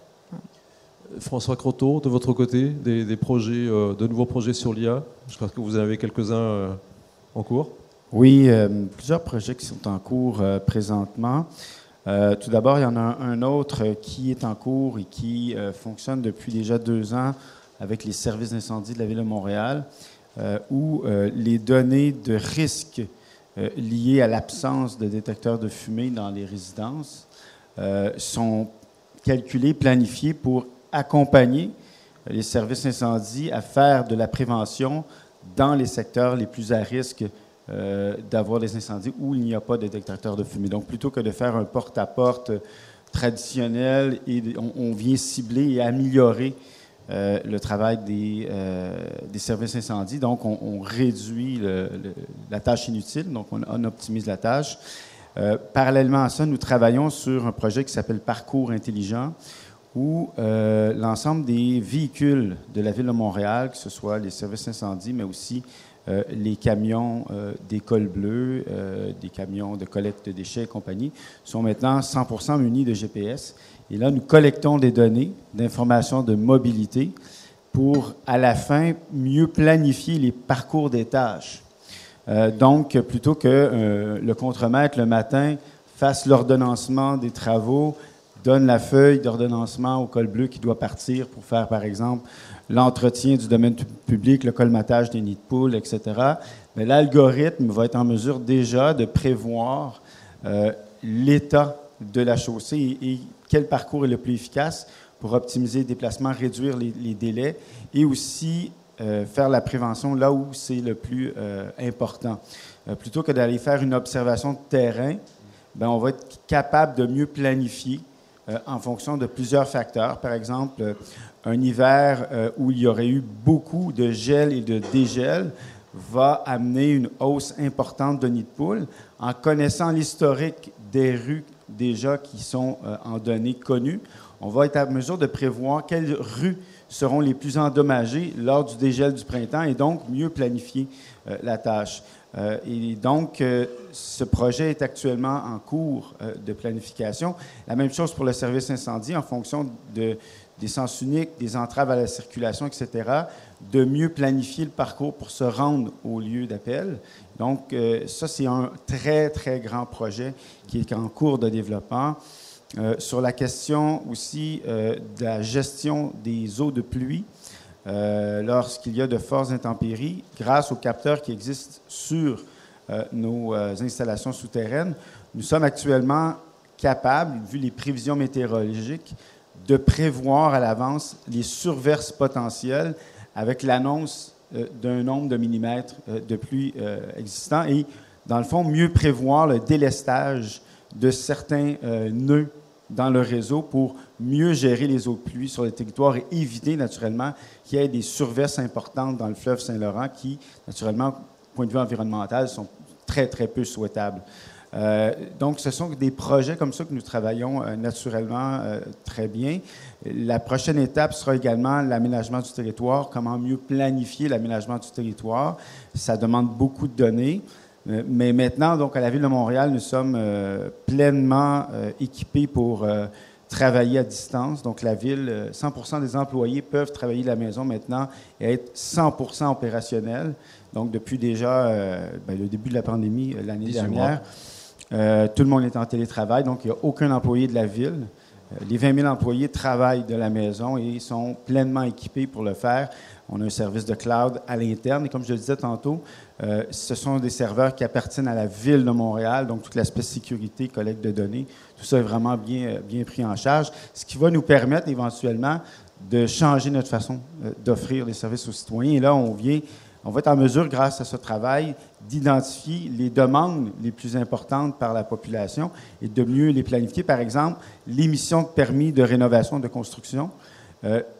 François Croteau, de votre côté, des projets, de nouveaux projets sur l'IA. Je crois que vous en avez quelques-uns Oui, euh, plusieurs projets qui sont en cours euh, présentement. Euh, tout d'abord, il y en a un, autre qui est en cours et qui fonctionne depuis déjà deux ans avec les services d'incendie de la Ville de Montréal, où les données de risque liées à l'absence de détecteurs de fumée dans les résidences sont calculées, planifiées pour accompagner les services d'incendie à faire de la prévention dans les secteurs les plus à risque euh, d'avoir des incendies où il n'y a pas de détecteur de fumée. Donc, plutôt que de faire un porte-à-porte traditionnel, et on, vient cibler et améliorer euh, le travail des, euh, services incendies. Donc, on, réduit la tâche inutile, donc on, on optimise la tâche. parallèlement à ça, nous travaillons sur un projet qui s'appelle Parcours intelligent, où euh, l'ensemble des véhicules de la ville de Montréal, que ce soit les services incendies, mais aussi euh, les camions euh, des cols bleus, des camions de collecte de déchets et compagnie, sont maintenant 100% munis de GPS. Et là, nous collectons des données d'informations de mobilité pour, à la fin, mieux planifier les parcours des tâches. donc, plutôt que le contremaître, le matin, fasse l'ordonnancement des travaux, donne la feuille d'ordonnancement au col bleu qui doit partir pour faire, par exemple, l'entretien du domaine public, le colmatage des nids de poules, etc. Mais l'algorithme va être en mesure déjà de prévoir euh, l'état de la chaussée et, quel parcours est le plus efficace pour optimiser les déplacements, réduire les, délais et aussi euh, faire la prévention là où c'est le plus euh, important. plutôt que d'aller faire une observation de terrain, ben, on va être capable de mieux planifier en fonction de plusieurs facteurs. Par exemple, un hiver où il y aurait eu beaucoup de gel et de dégel va amener une hausse importante de nids de poules. En connaissant l'historique des rues déjà qui sont en données connues, on va être à mesure de prévoir quelles rues seront les plus endommagées lors du dégel du printemps et donc mieux planifier la tâche. Euh, et donc, euh, ce projet est actuellement en cours euh, de planification. La même chose pour le service incendie en fonction de, des sens uniques, des entraves à la circulation, etc., de mieux planifier le parcours pour se rendre au lieu d'appel. Donc, ça, c'est un très, très grand projet qui est en cours de développement. sur la question aussi de la gestion des eaux de pluie, euh, lorsqu'il y a de fortes intempéries, grâce aux capteurs qui existent sur euh, nos euh, installations souterraines, nous sommes actuellement capables, vu les prévisions météorologiques, de prévoir à l'avance les surverses potentielles avec l'annonce d'un nombre de millimètres de pluie existant et, dans le fond, mieux prévoir le délestage de certains nœuds dans le réseau pour mieux gérer les eaux de pluie sur le territoire et éviter naturellement qu'il y ait des surverses importantes dans le fleuve Saint-Laurent qui, naturellement, point de vue environnemental, sont très, très peu souhaitables. Euh, donc, ce sont des projets comme ça que nous travaillons euh, naturellement euh, très bien. La prochaine étape sera également l'aménagement du territoire, comment mieux planifier l'aménagement du territoire. Ça demande beaucoup de données. Mais maintenant, donc, à la Ville de Montréal, nous sommes pleinement équipés pour travailler à distance. Donc, la Ville, 100% des employés peuvent travailler de la maison maintenant et être 100% opérationnels. Donc, depuis déjà ben, le début de la pandémie l'année dernière, tout le monde est en télétravail. Donc, il n'y a aucun employé de la Ville. Les 20 000 employés travaillent de la maison et sont pleinement équipés pour le faire. On a un service de cloud à l'interne. Et comme je le disais tantôt, euh, ce sont des serveurs qui appartiennent à la ville de Montréal, donc toute l'aspect sécurité, collecte de données, tout ça est vraiment bien, euh, bien pris en charge, ce qui va nous permettre éventuellement de changer notre façon euh, d'offrir les services aux citoyens. Et là, on vient, on va être en mesure, grâce à ce travail, d'identifier les demandes les plus importantes par la population et de mieux les planifier. Par exemple, l'émission de permis de rénovation de construction.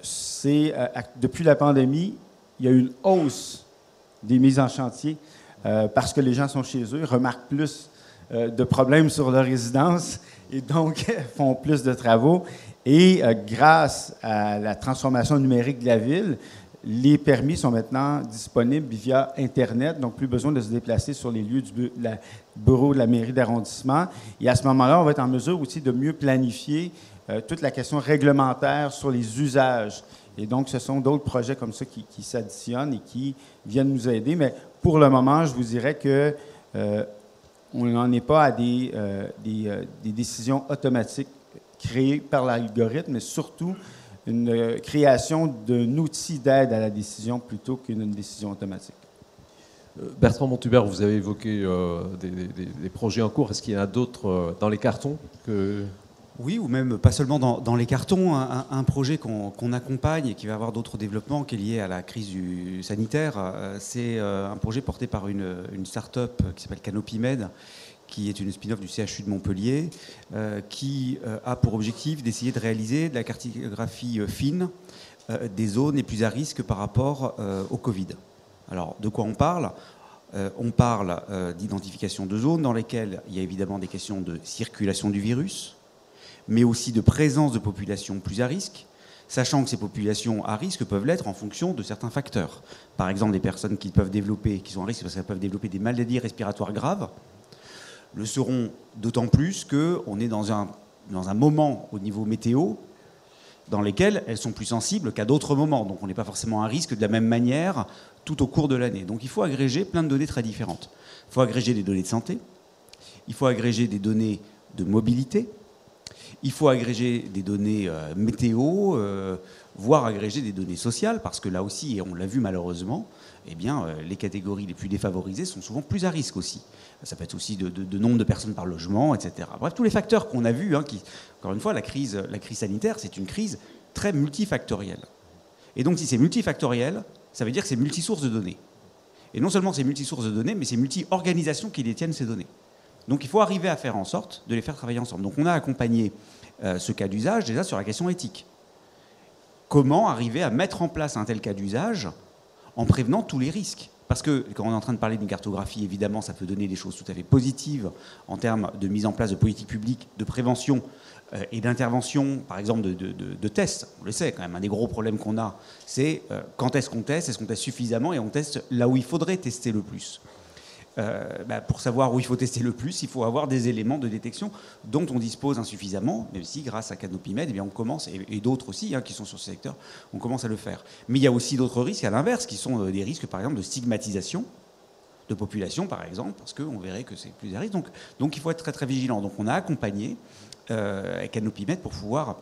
c'est depuis la pandémie, il y a eu une hausse des mises en chantier euh, parce que les gens sont chez eux, remarquent plus euh, de problèmes sur leur résidence et donc font plus de travaux. Et euh, grâce à la transformation numérique de la ville, les permis sont maintenant disponibles via Internet, donc plus besoin de se déplacer sur les lieux du bureau de la mairie d'arrondissement. Et à ce moment-là, on va être en mesure aussi de mieux planifier toute la question réglementaire sur les usages. Et donc, ce sont d'autres projets comme ça qui, s'additionnent et qui viennent nous aider. Mais pour le moment, je vous dirais que euh, on n'en est pas à des, euh, euh, des, décisions automatiques créées par l'algorithme, mais surtout une création d'un outil d'aide à la décision plutôt qu'une décision automatique. Bertrand Montubert, vous avez évoqué des, des, projets en cours. Est-ce qu'il y en a d'autres dans les cartons que oui, ou même pas seulement dans, les cartons, un, projet qu'on accompagne et qui va avoir d'autres développements qui est lié à la crise du sanitaire. Euh, c'est euh, un projet porté par une, start-up qui s'appelle CanopyMed, qui est une spin-off du CHU de Montpellier, euh, qui a pour objectif d'essayer de réaliser de la cartographie fine des zones les plus à risque par rapport au Covid. Alors, de quoi on parle? On parle d'identification de zones dans lesquelles il y a évidemment des questions de circulation du virus, mais aussi de présence de populations plus à risque, sachant que ces populations à risque peuvent l'être en fonction de certains facteurs. Par exemple, des personnes qui peuvent développer, qui sont à risque parce qu'elles peuvent développer des maladies respiratoires graves, le seront d'autant plus qu'on est dans un, dans un moment au niveau météo dans lesquels elles sont plus sensibles qu'à d'autres moments. Donc on n'est pas forcément à risque de la même manière tout au cours de l'année. Donc il faut agréger plein de données très différentes. Il faut agréger des données de santé, il faut agréger des données de mobilité, il faut agréger des données euh, météo, euh, voire agréger des données sociales, parce que là aussi, et on l'a vu malheureusement, eh bien, euh, les catégories les plus défavorisées sont souvent plus à risque aussi. Ça peut être aussi de, nombre de personnes par logement, etc. Bref, tous les facteurs qu'on a vus, hein, qui, encore une fois, la crise, sanitaire, c'est une crise très multifactorielle. Et donc, si c'est multifactoriel, ça veut dire que c'est multisource de données. Et non seulement c'est multisource de données, mais c'est multi-organisations qui détiennent ces données. Donc il faut arriver à faire en sorte de les faire travailler ensemble. Donc on a accompagné euh, ce cas d'usage déjà sur la question éthique. Comment arriver à mettre en place un tel cas d'usage en prévenant tous les risques? Parce que quand on est en train de parler d'une cartographie, évidemment, ça peut donner des choses tout à fait positives en termes de mise en place de politiques publiques, de prévention euh, et d'intervention, par exemple de, tests. On le sait quand même, un des gros problèmes qu'on a, c'est euh, quand est-ce qu'on teste, est-ce qu'on teste suffisamment? Et on teste là où il faudrait tester le plus. Euh, bah, pour savoir où il faut tester le plus, il faut avoir des éléments de détection dont on dispose insuffisamment, même si grâce à CanopyMed, eh bien, on commence, et, d'autres aussi hein, qui sont sur ce secteur, on commence à le faire. Mais il y a aussi d'autres risques à l'inverse, qui sont des risques par exemple de stigmatisation de population, par exemple, parce qu'on verrait que c'est plus à risque. Donc, donc il faut être très très vigilant. Donc on a accompagné euh, pour pouvoir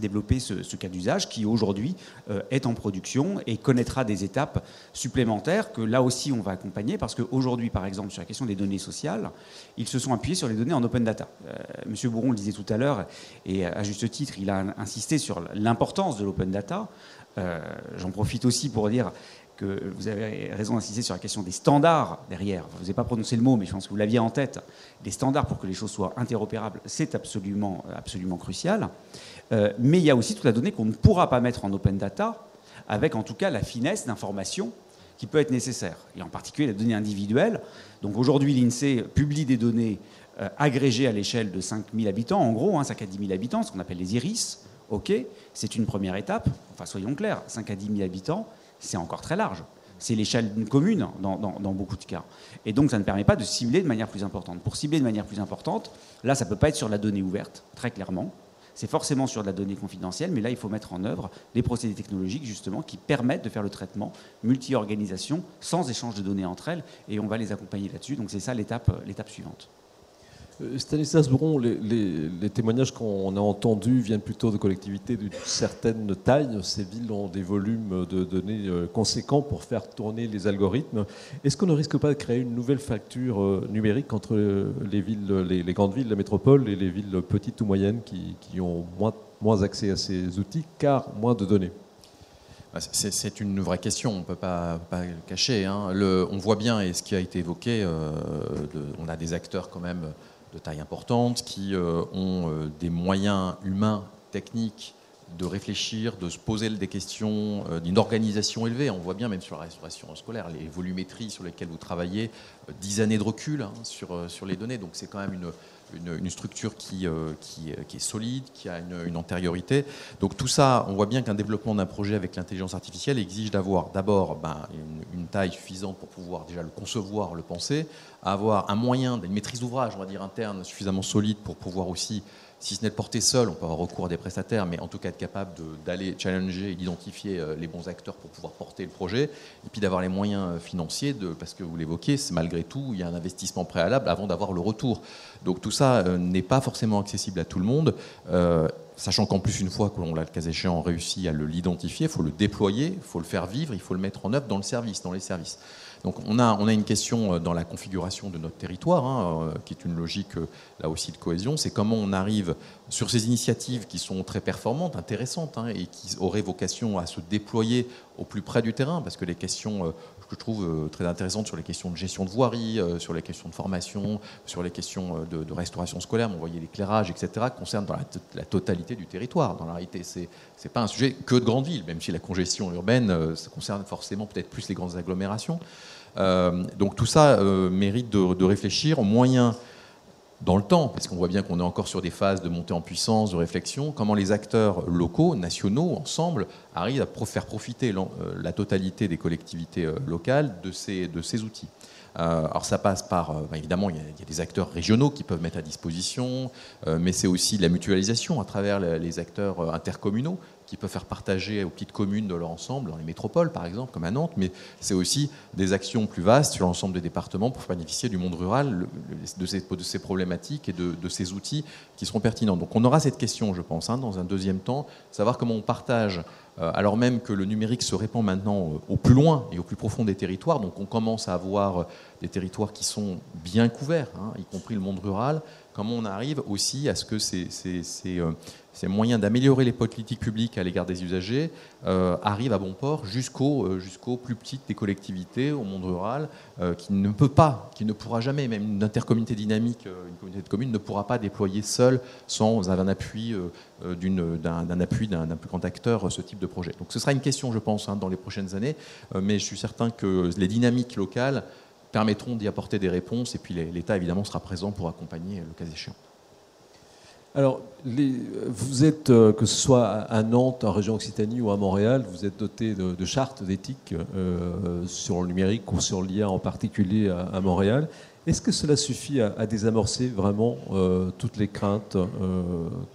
développer ce, cas d'usage qui aujourd'hui euh, est en production et connaîtra des étapes supplémentaires que là aussi on va accompagner parce qu'aujourd'hui par exemple sur la question des données sociales ils se sont appuyés sur les données en open data. Euh, Monsieur Bourron le disait tout à l'heure et à juste titre il a insisté sur l'importance de l'open data. J'en profite aussi pour dire que vous avez raison d'insister sur la question des standards derrière. Vous n'avez pas prononcé le mot, mais je pense que vous l'aviez en tête. Des standards pour que les choses soient interopérables, c'est absolument, absolument crucial. Euh, mais il y a aussi toute la donnée qu'on ne pourra pas mettre en open data, avec en tout cas la finesse d'information qui peut être nécessaire, et en particulier la donnée individuelle. Donc aujourd'hui, l'INSEE publie des données euh, agrégées à l'échelle de 5000 habitants, en gros, hein, 5 à 10 000 habitants, ce qu'on appelle les iris. OK, c'est une première étape. Enfin, soyons clairs, 5 à 10 000 habitants, c'est encore très large. C'est l'échelle d'une commune dans, beaucoup de cas. Et donc ça ne permet pas de cibler de manière plus importante. Pour cibler de manière plus importante, là, ça ne peut pas être sur la donnée ouverte, très clairement. C'est forcément sur de la donnée confidentielle, mais là, il faut mettre en œuvre les procédés technologiques, justement, qui permettent de faire le traitement multi-organisation, sans échange de données entre elles, et on va les accompagner là-dessus. Donc c'est ça l'étape suivante. Euh, Stanislas Bouron, les, témoignages qu'on a entendus viennent plutôt de collectivités d'une certaine taille. Ces villes ont des volumes de données euh, conséquents pour faire tourner les algorithmes. Est-ce qu'on ne risque pas de créer une nouvelle facture euh, numérique entre les, grandes villes, la métropole et les villes petites ou moyennes qui, ont moins, accès à ces outils car moins de données? Bah, c'est une vraie question, on ne peut pas, le cacher. Hein. on voit bien, et ce qui a été évoqué, on a des acteurs quand même de taille importante, qui euh, ont euh, des moyens humains, techniques, de réfléchir, de se poser des questions, euh, d'une organisation élevée. On voit bien même sur la restauration scolaire, les volumétries sur lesquelles vous travaillez, dix années de recul hein, sur, sur les données. Donc c'est quand même une, une, structure qui, qui, qui, est solide, qui a une, antériorité. Donc tout ça, on voit bien qu'un développement d'un projet avec l'intelligence artificielle exige d'avoir d'abord ben, une, une, taille suffisante pour pouvoir déjà le concevoir, le penser, avoir un moyen, une maîtrise d'ouvrage, on va dire interne, suffisamment solide pour pouvoir aussi, si ce n'est de porter seul, on peut avoir recours à des prestataires, mais en tout cas être capable d'aller challenger et d'identifier euh, les bons acteurs pour pouvoir porter le projet, et puis d'avoir les moyens euh, financiers, parce que vous l'évoquez, malgré tout, il y a un investissement préalable avant d'avoir le retour. Donc tout ça euh, n'est pas forcément accessible à tout le monde. sachant qu'en plus, une fois que l'on l'a, le cas échéant, réussi à l'identifier, il faut le déployer, il faut le faire vivre, il faut le mettre en œuvre dans le service, dans les services. Donc on a, une question euh, dans la configuration de notre territoire, hein, euh, qui est une logique euh, là aussi de cohésion, c'est comment on arrive sur ces initiatives qui sont très performantes, intéressantes, hein, et qui auraient vocation à se déployer au plus près du terrain, parce que les questions que je trouve très intéressantes sur les questions de gestion de voirie, sur les questions de formation, sur les questions de, restauration scolaire, on voyait l'éclairage, etc., concernent la, totalité du territoire. Dans la réalité, c'est n'est pas un sujet que de grandes villes, même si la congestion urbaine, ça concerne forcément peut-être plus les grandes agglomérations. Euh, donc tout ça euh, mérite de, réfléchir aux moyens dans le temps, parce qu'on voit bien qu'on est encore sur des phases de montée en puissance, de réflexion, comment les acteurs locaux, nationaux, ensemble, arrivent à faire profiter euh, la totalité des collectivités locales de ces, de outils. alors ça passe par, bah, évidemment, il y, a, des acteurs régionaux qui peuvent mettre à disposition, mais c'est aussi la mutualisation à travers les acteurs intercommunaux qui peuvent faire partager aux petites communes de leur ensemble, dans les métropoles par exemple, comme à Nantes, mais c'est aussi des actions plus vastes sur l'ensemble des départements pour bénéficier du monde rural, de ces, problématiques et de, ces outils qui seront pertinents. Donc on aura cette question, je pense, hein, dans un deuxième temps, savoir comment on partage alors même que le numérique se répand maintenant euh, au plus loin et au plus profond des territoires. Donc on commence à avoir euh, des territoires qui sont bien couverts, hein, y compris le monde rural, comment on arrive aussi à ce que ces, euh, moyens d'améliorer les politiques publiques à l'égard des usagers euh, arrivent à bon port jusqu'aux euh, plus petites des collectivités, au monde rural, qui ne peut pas, qui ne pourra jamais, même une intercommunauté dynamique, une communauté de communes ne pourra pas déployer seule sans un appui d'un appui d'un plus grand acteur ce type de projet. Donc ce sera une question, je pense, hein, dans les prochaines années, mais je suis certain que les dynamiques locales permettront d'y apporter des réponses. Et puis l'État, évidemment, sera présent pour accompagner le cas échéant. Alors, vous êtes, euh, que ce soit à Nantes, en région Occitanie ou à Montréal, vous êtes doté de, chartes d'éthique euh, sur le numérique ou sur l'IA en particulier à, Montréal. Est-ce que cela suffit à, désamorcer vraiment euh, toutes les craintes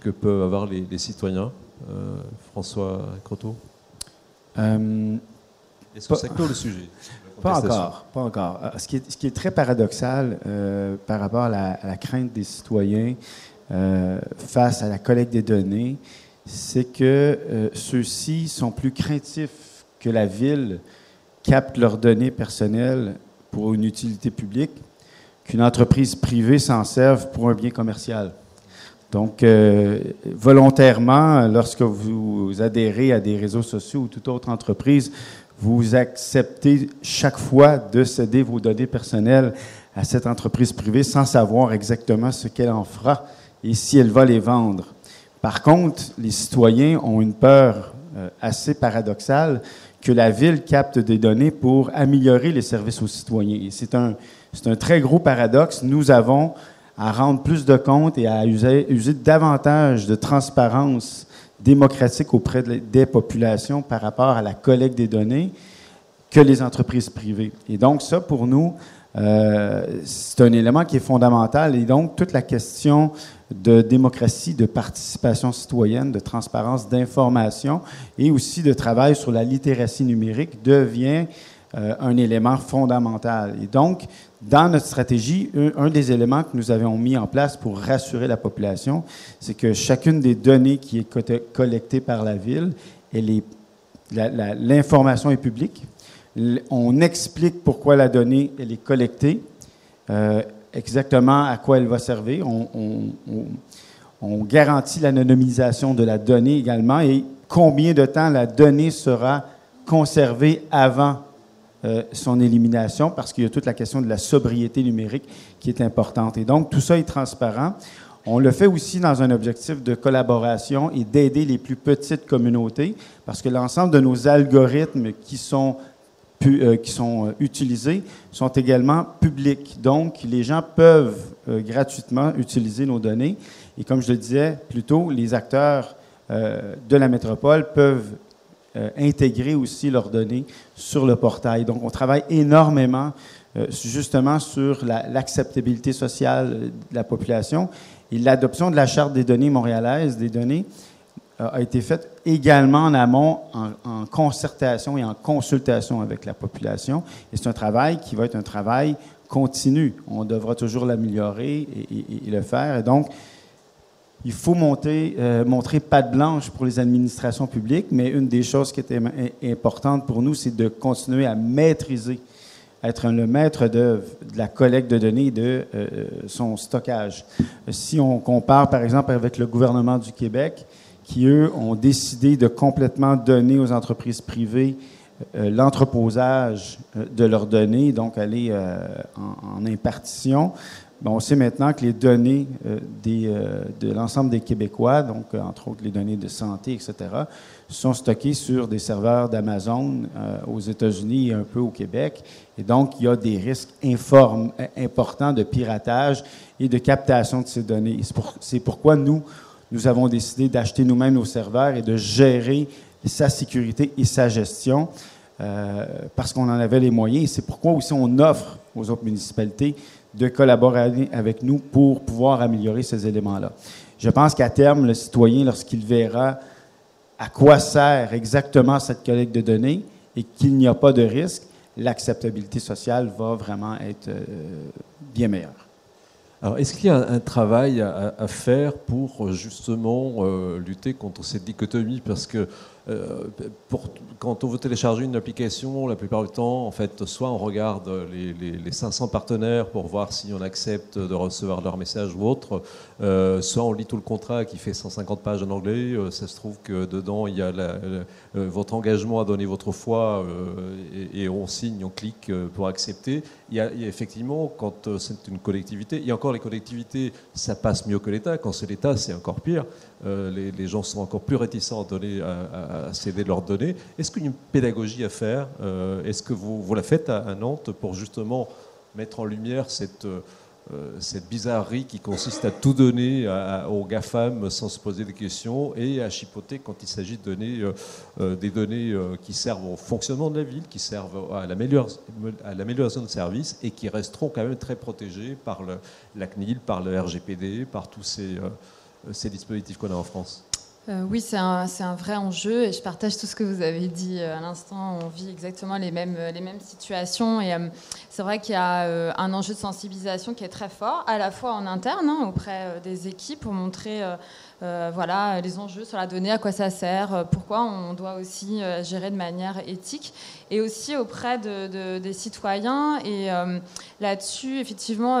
que peuvent avoir les, citoyens? François Croteau Est-ce que ça clôt le sujet pas encore, pas encore. Euh, ce qui est, ce qui est très paradoxal euh, par rapport à la, crainte des citoyens euh, face à la collecte des données, c'est que ceux-ci sont plus craintifs que la ville capte leurs données personnelles pour une utilité publique qu'une entreprise privée s'en serve pour un bien commercial. Donc, volontairement, lorsque vous adhérez à des réseaux sociaux ou toute autre entreprise, vous acceptez chaque fois de céder vos données personnelles à cette entreprise privée sans savoir exactement ce qu'elle en fera et si elle va les vendre. Par contre, les citoyens ont une peur euh, assez paradoxale que la ville capte des données pour améliorer les services aux citoyens. C'est un, c'est un très gros paradoxe. Nous avons à rendre plus de comptes et à user, davantage de transparence démocratique auprès des populations par rapport à la collecte des données que les entreprises privées. Et donc, ça, pour nous, euh, c'est un élément qui est fondamental. Et donc, toute la question de démocratie, de participation citoyenne, de transparence, d'information et aussi de travail sur la littératie numérique devient euh, un élément fondamental. Et donc, dans notre stratégie, un, des éléments que nous avons mis en place pour rassurer la population, c'est que chacune des données qui est collectée par la ville, l'information est publique. On explique pourquoi la donnée est collectée, euh, exactement à quoi elle va servir. On garantit l'anonymisation de la donnée également et combien de temps la donnée sera conservée avant euh, son élimination parce qu'il y a toute la question de la sobriété numérique qui est importante. Et donc, tout ça est transparent. On le fait aussi dans un objectif de collaboration et d'aider les plus petites communautés parce que l'ensemble de nos algorithmes qui sont, euh, qui sont euh, utilisés sont également publics. Donc, les gens peuvent gratuitement utiliser nos données. Et comme je le disais plus tôt, les acteurs de la métropole peuvent euh, intégrer aussi leurs données sur le portail. Donc, on travaille énormément euh, justement sur l'acceptabilité sociale de la population. Et l'adoption de la Charte des données montréalaises, des données, euh, a été faite également en amont, en, concertation et en consultation avec la population. Et c'est un travail qui va être un travail continu. On devra toujours l'améliorer et, et, le faire. Et donc, il faut monter, euh, montrer patte blanche pour les administrations publiques, mais une des choses qui était importante pour nous, c'est de continuer à maîtriser, être le maître de, la collecte de données et de euh, son stockage. Si on compare, par exemple, avec le gouvernement du Québec, qui, eux, ont décidé de complètement donner aux entreprises privées euh, l'entreposage de leurs données, donc aller en, impartition, on sait maintenant que les données euh, euh, de l'ensemble des Québécois, donc euh, entre autres les données de santé, etc., sont stockées sur des serveurs d'Amazon aux États-Unis et un peu au Québec. Et donc, il y a des risques importants de piratage et de captation de ces données. C'est pourquoi nous, nous avons décidé d'acheter nous-mêmes nos serveurs et de gérer sa sécurité et sa gestion. parce qu'on en avait les moyens. C'est pourquoi aussi on offre aux autres municipalités de collaborer avec nous pour pouvoir améliorer ces éléments-là. Je pense qu'à terme, le citoyen, lorsqu'il verra à quoi sert exactement cette collecte de données et qu'il n'y a pas de risque, l'acceptabilité sociale va vraiment être euh, bien meilleure. Alors, est-ce qu'il y a un, travail à, faire pour justement euh, lutter contre cette dichotomie? Parce que euh, quand on veut télécharger une application, la plupart du temps, en fait, soit on regarde les, 500 partenaires pour voir si on accepte de recevoir leur message ou autre, euh, soit on lit tout le contrat qui fait 150 pages en anglais. Euh, ça se trouve que dedans, il y a votre engagement à donner votre foi et, on signe, on clique pour accepter. Il y, a, effectivement, quand c'est une collectivité, il y a encore les collectivités, ça passe mieux que l'État. Quand c'est l'État, c'est encore pire. Les, gens sont encore plus réticents à céder leurs données. Est-ce qu'il y a une pédagogie à faire euh, Est-ce que vous, la faites à, Nantes pour justement mettre en lumière cette, euh, bizarrerie qui consiste à tout donner aux GAFAM sans se poser des questions et à chipoter quand il s'agit de donner euh, des données qui servent au fonctionnement de la ville, qui servent à l'amélioration de services et qui resteront quand même très protégés par la CNIL, par le RGPD, par tous ces, ces dispositifs qu'on a en France euh, oui, c'est un, vrai enjeu et je partage tout ce que vous avez dit euh, à l'instant. On vit exactement les mêmes, euh, les mêmes situations et c'est vrai qu'il y a un enjeu de sensibilisation qui est très fort, à la fois en interne hein, auprès des équipes pour montrer euh, voilà, les enjeux sur la donnée, à quoi ça sert, euh, pourquoi on doit aussi euh, gérer de manière éthique, et aussi auprès de, des citoyens. Et là-dessus, effectivement,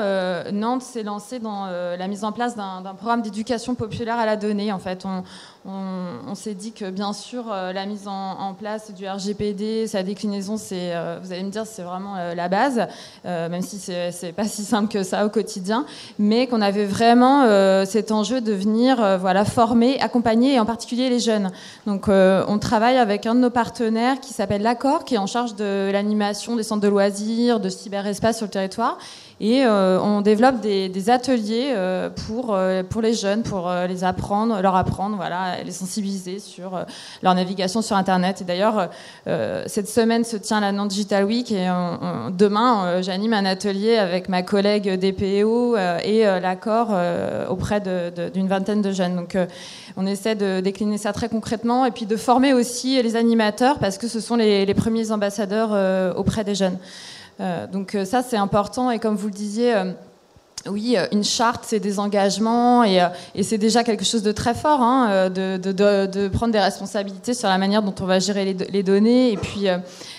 Nantes s'est lancée dans la mise en place d'un programme d'éducation populaire à la donnée. En fait, on, on, s'est dit que bien sûr, la mise en, place du RGPD, sa déclinaison, c'est, vous allez me dire, c'est vraiment la base, même si c'est pas si simple que ça au quotidien, mais qu'on avait vraiment cet enjeu de venir voilà, former, accompagner, et en particulier les jeunes. Donc, euh, on travaille avec un de nos partenaires qui s'appelle l'Accord, qui est en charge de l'animation des centres de loisirs, de cyberespace sur le territoire. Et euh, on développe des, ateliers euh, pour, euh, pour les jeunes, pour les apprendre, leur apprendre, voilà, les sensibiliser sur leur navigation sur Internet. Et d'ailleurs, cette semaine se tient la Nantes Digital Week et demain, j'anime un atelier avec ma collègue DPO et l'accord auprès d'une vingtaine de jeunes. Donc, on essaie de décliner ça très concrètement et puis de former aussi les animateurs parce que ce sont les premiers ambassadeurs auprès des jeunes. Euh, donc euh, ça, c'est important. Et comme vous le disiez, euh, oui, une charte, c'est des engagements et, c'est déjà quelque chose de très fort, hein, de, prendre des responsabilités sur la manière dont on va gérer les, données et puis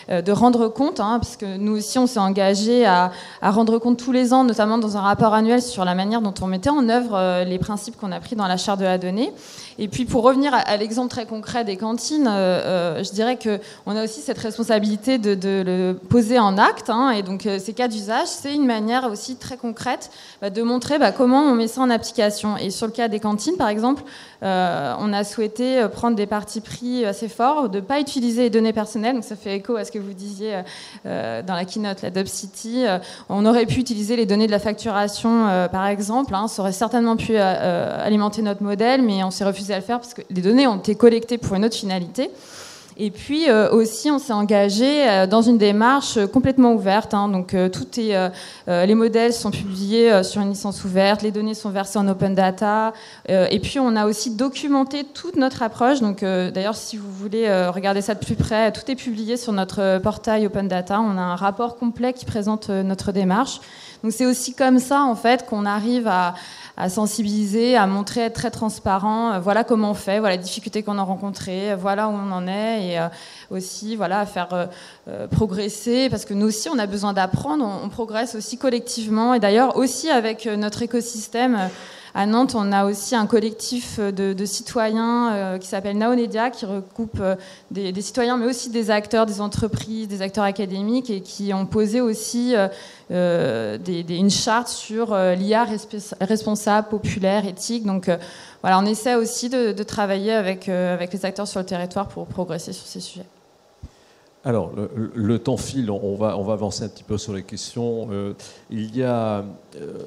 de rendre compte, hein, parce que nous aussi, on s'est engagé à, rendre compte tous les ans, notamment dans un rapport annuel sur la manière dont on mettait en œuvre les principes qu'on a pris dans la charte de la donnée. Et puis pour revenir à, l'exemple très concret des cantines, euh, euh, je dirais qu'on a aussi cette responsabilité de, le poser en acte. Hein. et donc euh, ces cas d'usage, c'est une manière aussi très concrète bah, de montrer bah, comment on met ça en application. Et sur le cas des cantines, par exemple, on a souhaité prendre des partis pris assez forts, de ne pas utiliser les données personnelles. Donc ça fait écho à ce que vous disiez dans la keynote, la City. on aurait pu utiliser les données de la facturation, par exemple. Hein. ça aurait certainement pu alimenter notre modèle, mais on s'est refusé à le faire parce que les données ont été collectées pour une autre finalité. Et puis euh, aussi, on s'est engagé euh, dans une démarche complètement ouverte. Hein. donc, euh, tout est, les modèles sont publiés sur une licence ouverte, les données sont versées en open data. et puis, on a aussi documenté toute notre approche. Donc, d'ailleurs, si vous voulez regarder ça de plus près, tout est publié sur notre portail open data. On a un rapport complet qui présente notre démarche. Donc, c'est aussi comme ça, en fait, qu'on arrive à à sensibiliser, à montrer, être très transparent. Euh, voilà comment on fait, voilà les difficultés qu'on a rencontrées, euh, voilà où on en est, et euh, aussi voilà à faire progresser, parce que nous aussi on a besoin d'apprendre, on, progresse aussi collectivement, et d'ailleurs aussi avec notre écosystème. À Nantes, on a aussi un collectif de, citoyens euh, qui s'appelle Naonedia, qui recoupe euh, des, citoyens, mais aussi des acteurs, des entreprises, des acteurs académiques, et qui ont posé aussi euh, une charte sur l'IA responsable, populaire, éthique. Donc voilà, on essaie aussi de, travailler avec, les acteurs sur le territoire pour progresser sur ces sujets. Alors, le, temps file, on va, avancer un petit peu sur les questions. il y a euh,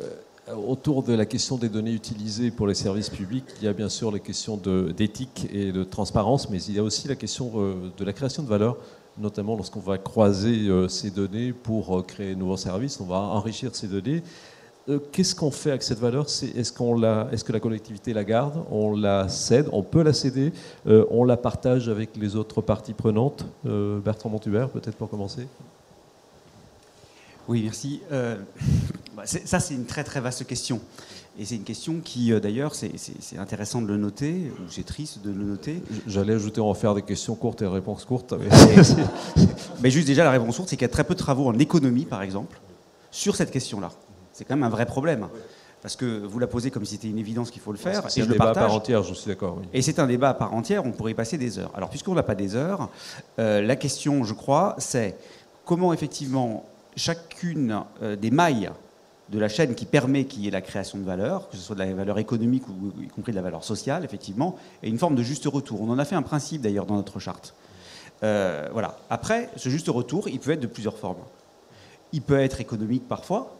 autour de la question des données utilisées pour les services publics, il y a bien sûr les questions d'éthique et de transparence, mais il y a aussi la question euh, de la création de valeur, notamment lorsqu'on va croiser euh, ces données pour créer de nouveaux services, on va enrichir ces données. Qu'est-ce qu'on fait avec cette valeur? Est-ce que la collectivité la garde? On la cède? On peut la céder? On la partage avec les autres parties prenantes? Bertrand Montubert, peut-être pour commencer. Oui, merci. Ça, c'est une très très vaste question. Et c'est une question qui, euh, d'ailleurs, c'est intéressant de le noter, ou c'est triste de le noter. J'allais ajouter en faire des questions courtes et réponses courtes. Mais, juste déjà, la réponse courte, c'est qu'il y a très peu de travaux en économie, par exemple, sur cette question-là. C'est quand même un vrai problème. Parce que vous la posez comme si c'était une évidence qu'il faut le faire. C'est un débat à part entière, je suis d'accord. Et c'est un débat à part entière, on pourrait y passer des heures. Alors, puisqu'on n'a pas des heures, euh, la question, je crois, c'est comment effectivement chacune euh, des mailles de la chaîne qui permet qu'il y ait la création de valeur, que ce soit de la valeur économique ou y compris de la valeur sociale, effectivement, et une forme de juste retour. On en a fait un principe d'ailleurs dans notre charte. Euh, voilà. Après, ce juste retour, il peut être de plusieurs formes. Il peut être économique parfois,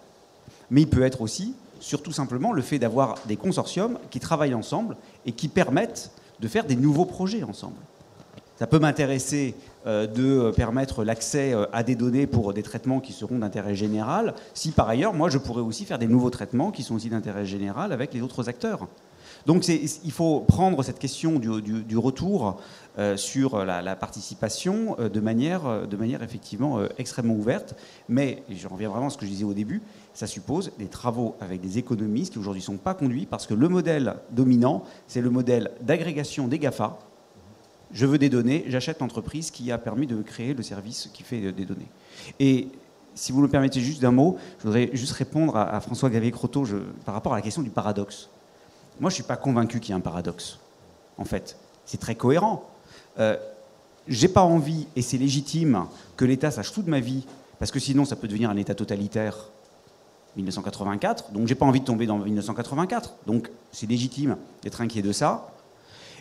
mais il peut être aussi, surtout simplement, le fait d'avoir des consortiums qui travaillent ensemble et qui permettent de faire des nouveaux projets ensemble. Ça peut m'intéresser de permettre l'accès euh, à des données pour des traitements qui seront d'intérêt général, si par ailleurs, moi, je pourrais aussi faire des nouveaux traitements qui sont aussi d'intérêt général avec les autres acteurs. Donc il faut prendre cette question du, retour euh, sur la, participation de, manière, de manière effectivement extrêmement ouverte. Mais, je reviens vraiment à ce que je disais au début, ça suppose des travaux avec des économistes qui aujourd'hui ne sont pas conduits parce que le modèle dominant, c'est le modèle d'agrégation des GAFA, je veux des données, j'achète l'entreprise qui a permis de créer le service qui fait des données. Et si vous me permettez juste d'un mot, je voudrais juste répondre à, François Gavier-Croteau par rapport à la question du paradoxe. Moi, je ne suis pas convaincu qu'il y ait un paradoxe, en fait. C'est très cohérent. Euh, j'ai pas envie, et c'est légitime, que l'État sache tout de ma vie, parce que sinon ça peut devenir un État totalitaire. 1984, donc j'ai pas envie de tomber dans 1984, donc c'est légitime d'être inquiet de ça.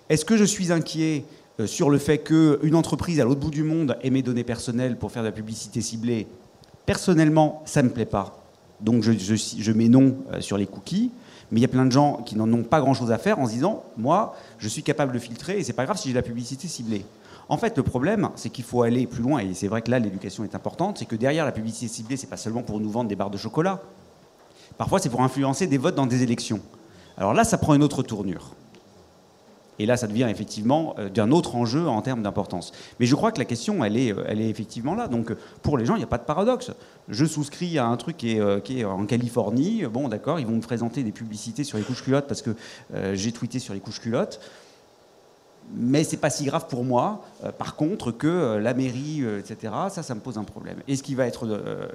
Est-ce que je suis inquiet sur le fait qu'une entreprise à l'autre bout du monde ait mes données personnelles pour faire de la publicité ciblée, personnellement, ça ne me plaît pas. Donc je, mets non euh, sur les cookies. Mais il y a plein de gens qui n'en ont pas grand-chose à faire en se disant, moi, je suis capable de filtrer et c'est pas grave si j'ai de la publicité ciblée. En fait, le problème, c'est qu'il faut aller plus loin, et c'est vrai que là, l'éducation est importante, c'est que derrière la publicité ciblée, c'est pas seulement pour nous vendre des barres de chocolat. Parfois, c'est pour influencer des votes dans des élections. Alors là, ça prend une autre tournure. Et là, ça devient effectivement euh, d'un autre enjeu en termes d'importance. Mais je crois que la question, elle est, euh, elle est effectivement là. Donc, pour les gens, il n'y a pas de paradoxe. Je souscris à un truc qui est, euh, qui est en Californie. Bon, d'accord, ils vont me présenter des publicités sur les couches culottes parce que j'ai tweeté sur les couches culottes. Mais c'est pas si grave pour moi. par contre, que la mairie, etc., ça, ça me pose un problème. Et ce qui va être,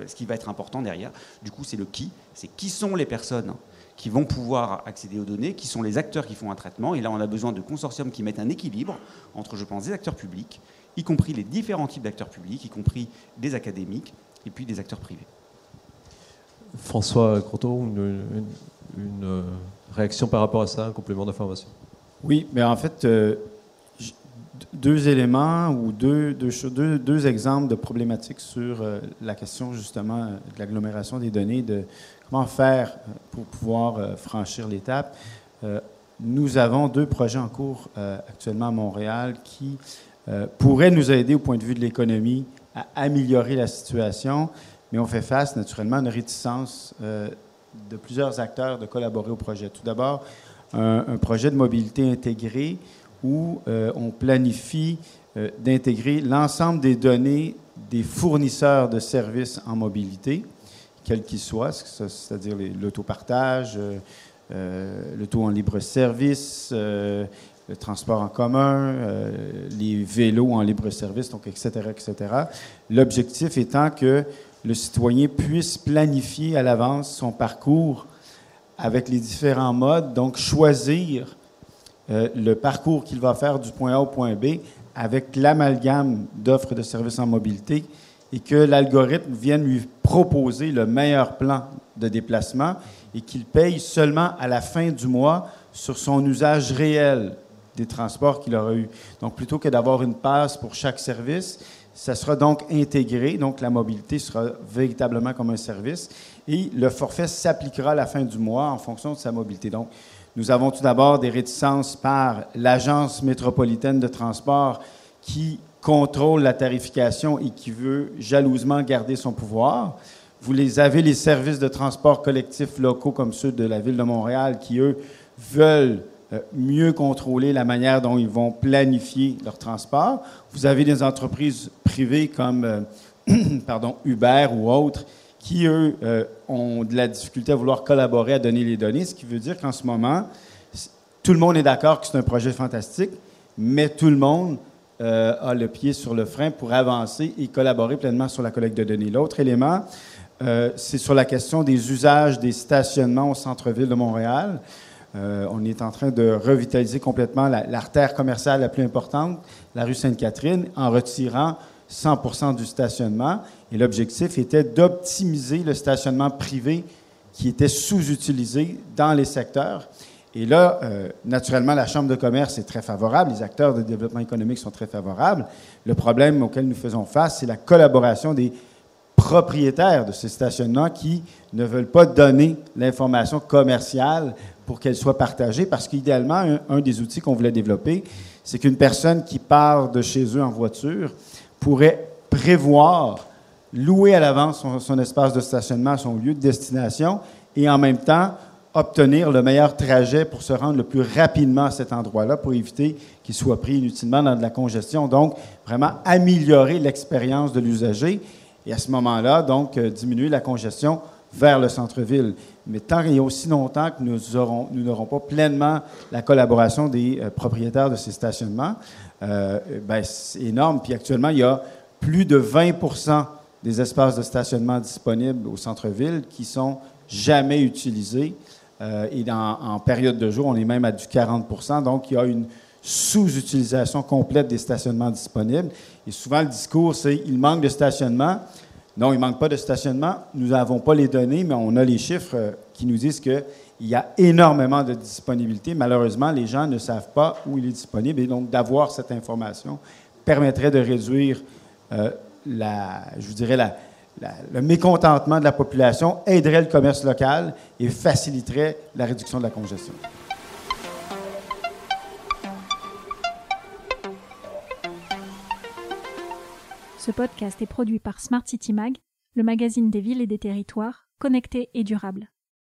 ce qui va être important derrière, du coup, c'est le qui. C'est qui sont les personnes qui vont pouvoir accéder aux données, qui sont les acteurs qui font un traitement. Et là, on a besoin de consortiums qui mettent un équilibre entre, je pense, des acteurs publics, y compris les différents types d'acteurs publics, y compris des académiques, et puis des acteurs privés. François Croteau, une, euh, réaction par rapport à ça, un complément d'information? Oui, mais en fait, euh, deux éléments ou deux, deux, deux, exemples de problématiques sur euh, la question justement de l'agglomération des données, de comment faire pour pouvoir euh, franchir l'étape. Euh, nous avons deux projets en cours actuellement à Montréal qui pourraient nous aider au point de vue de l'économie à améliorer la situation, mais on fait face naturellement à une réticence de plusieurs acteurs de collaborer au projet. Tout d'abord, un, projet de mobilité intégrée où euh, on planifie euh, d'intégrer l'ensemble des données des fournisseurs de services en mobilité, quels qu'ils soient, c'est-à-dire l'autopartage, euh, le taux en libre service, le transport en commun, les vélos en libre service, donc etc., etc. L'objectif étant que le citoyen puisse planifier à l'avance son parcours avec les différents modes, donc choisir euh, le parcours qu'il va faire du point A au point B avec l'amalgame d'offres de services en mobilité et que l'algorithme vienne lui proposer le meilleur plan de déplacement et qu'il paye seulement à la fin du mois sur son usage réel des transports qu'il aura eu. Donc, plutôt que d'avoir une passe pour chaque service, ça sera donc intégré. Donc, la mobilité sera véritablement comme un service et le forfait s'appliquera à la fin du mois en fonction de sa mobilité. Donc, nous avons tout d'abord des réticences par l'Agence métropolitaine de transport qui contrôle la tarification et qui veut jalousement garder son pouvoir. Vous les avez les services de transport collectifs locaux comme ceux de la ville de Montréal qui, eux, veulent euh, mieux contrôler la manière dont ils vont planifier leur transport. Vous avez des entreprises privées comme euh, pardon, Uber ou autres qui, eux, euh, ont de la difficulté à vouloir collaborer, à donner les données, ce qui veut dire qu'en ce moment, tout le monde est d'accord que c'est un projet fantastique, mais tout le monde euh, a le pied sur le frein pour avancer et collaborer pleinement sur la collecte de données. L'autre élément, euh, c'est sur la question des usages des stationnements au centre-ville de Montréal. on est en train de revitaliser complètement l'artère commerciale la plus importante, la rue Sainte-Catherine, en retirant 100% du stationnement. Et l'objectif était d'optimiser le stationnement privé qui était sous-utilisé dans les secteurs. Et là, euh, naturellement, la Chambre de commerce est très favorable, les acteurs de développement économique sont très favorables. Le problème auquel nous faisons face, c'est la collaboration des propriétaires de ces stationnements qui ne veulent pas donner l'information commerciale pour qu'elle soit partagée, parce qu'idéalement, un, un, des outils qu'on voulait développer, c'est qu'une personne qui part de chez eux en voiture pourrait prévoir louer à l'avance son, espace de stationnement, son lieu de destination, et en même temps obtenir le meilleur trajet pour se rendre le plus rapidement à cet endroit-là pour éviter qu'il soit pris inutilement dans de la congestion. Donc, vraiment améliorer l'expérience de l'usager et à ce moment-là, donc, euh, diminuer la congestion vers le centre-ville. Mais tant et aussi longtemps que nous n'aurons pas pleinement la collaboration des euh, propriétaires de ces stationnements, euh, ben, c'est énorme. Puis actuellement, il y a plus de 20% des espaces de stationnement disponibles au centre-ville qui sont jamais utilisés. Euh, et en période de jour, on est même à du 40% Donc, il y a une sous-utilisation complète des stationnements disponibles. Et souvent, le discours, c'est il manque de stationnement. Non, il ne manque pas de stationnement. Nous n'avons pas les données, mais on a les chiffres euh, qui nous disent qu'il y a énormément de disponibilité. Malheureusement, les gens ne savent pas où il est disponible. Et donc, d'avoir cette information permettrait de réduire euh, la, je vous dirais, le mécontentement de la population, aiderait le commerce local et faciliterait la réduction de la congestion. Ce podcast est produit par Smart City Mag, le magazine des villes et des territoires, connectés et durables.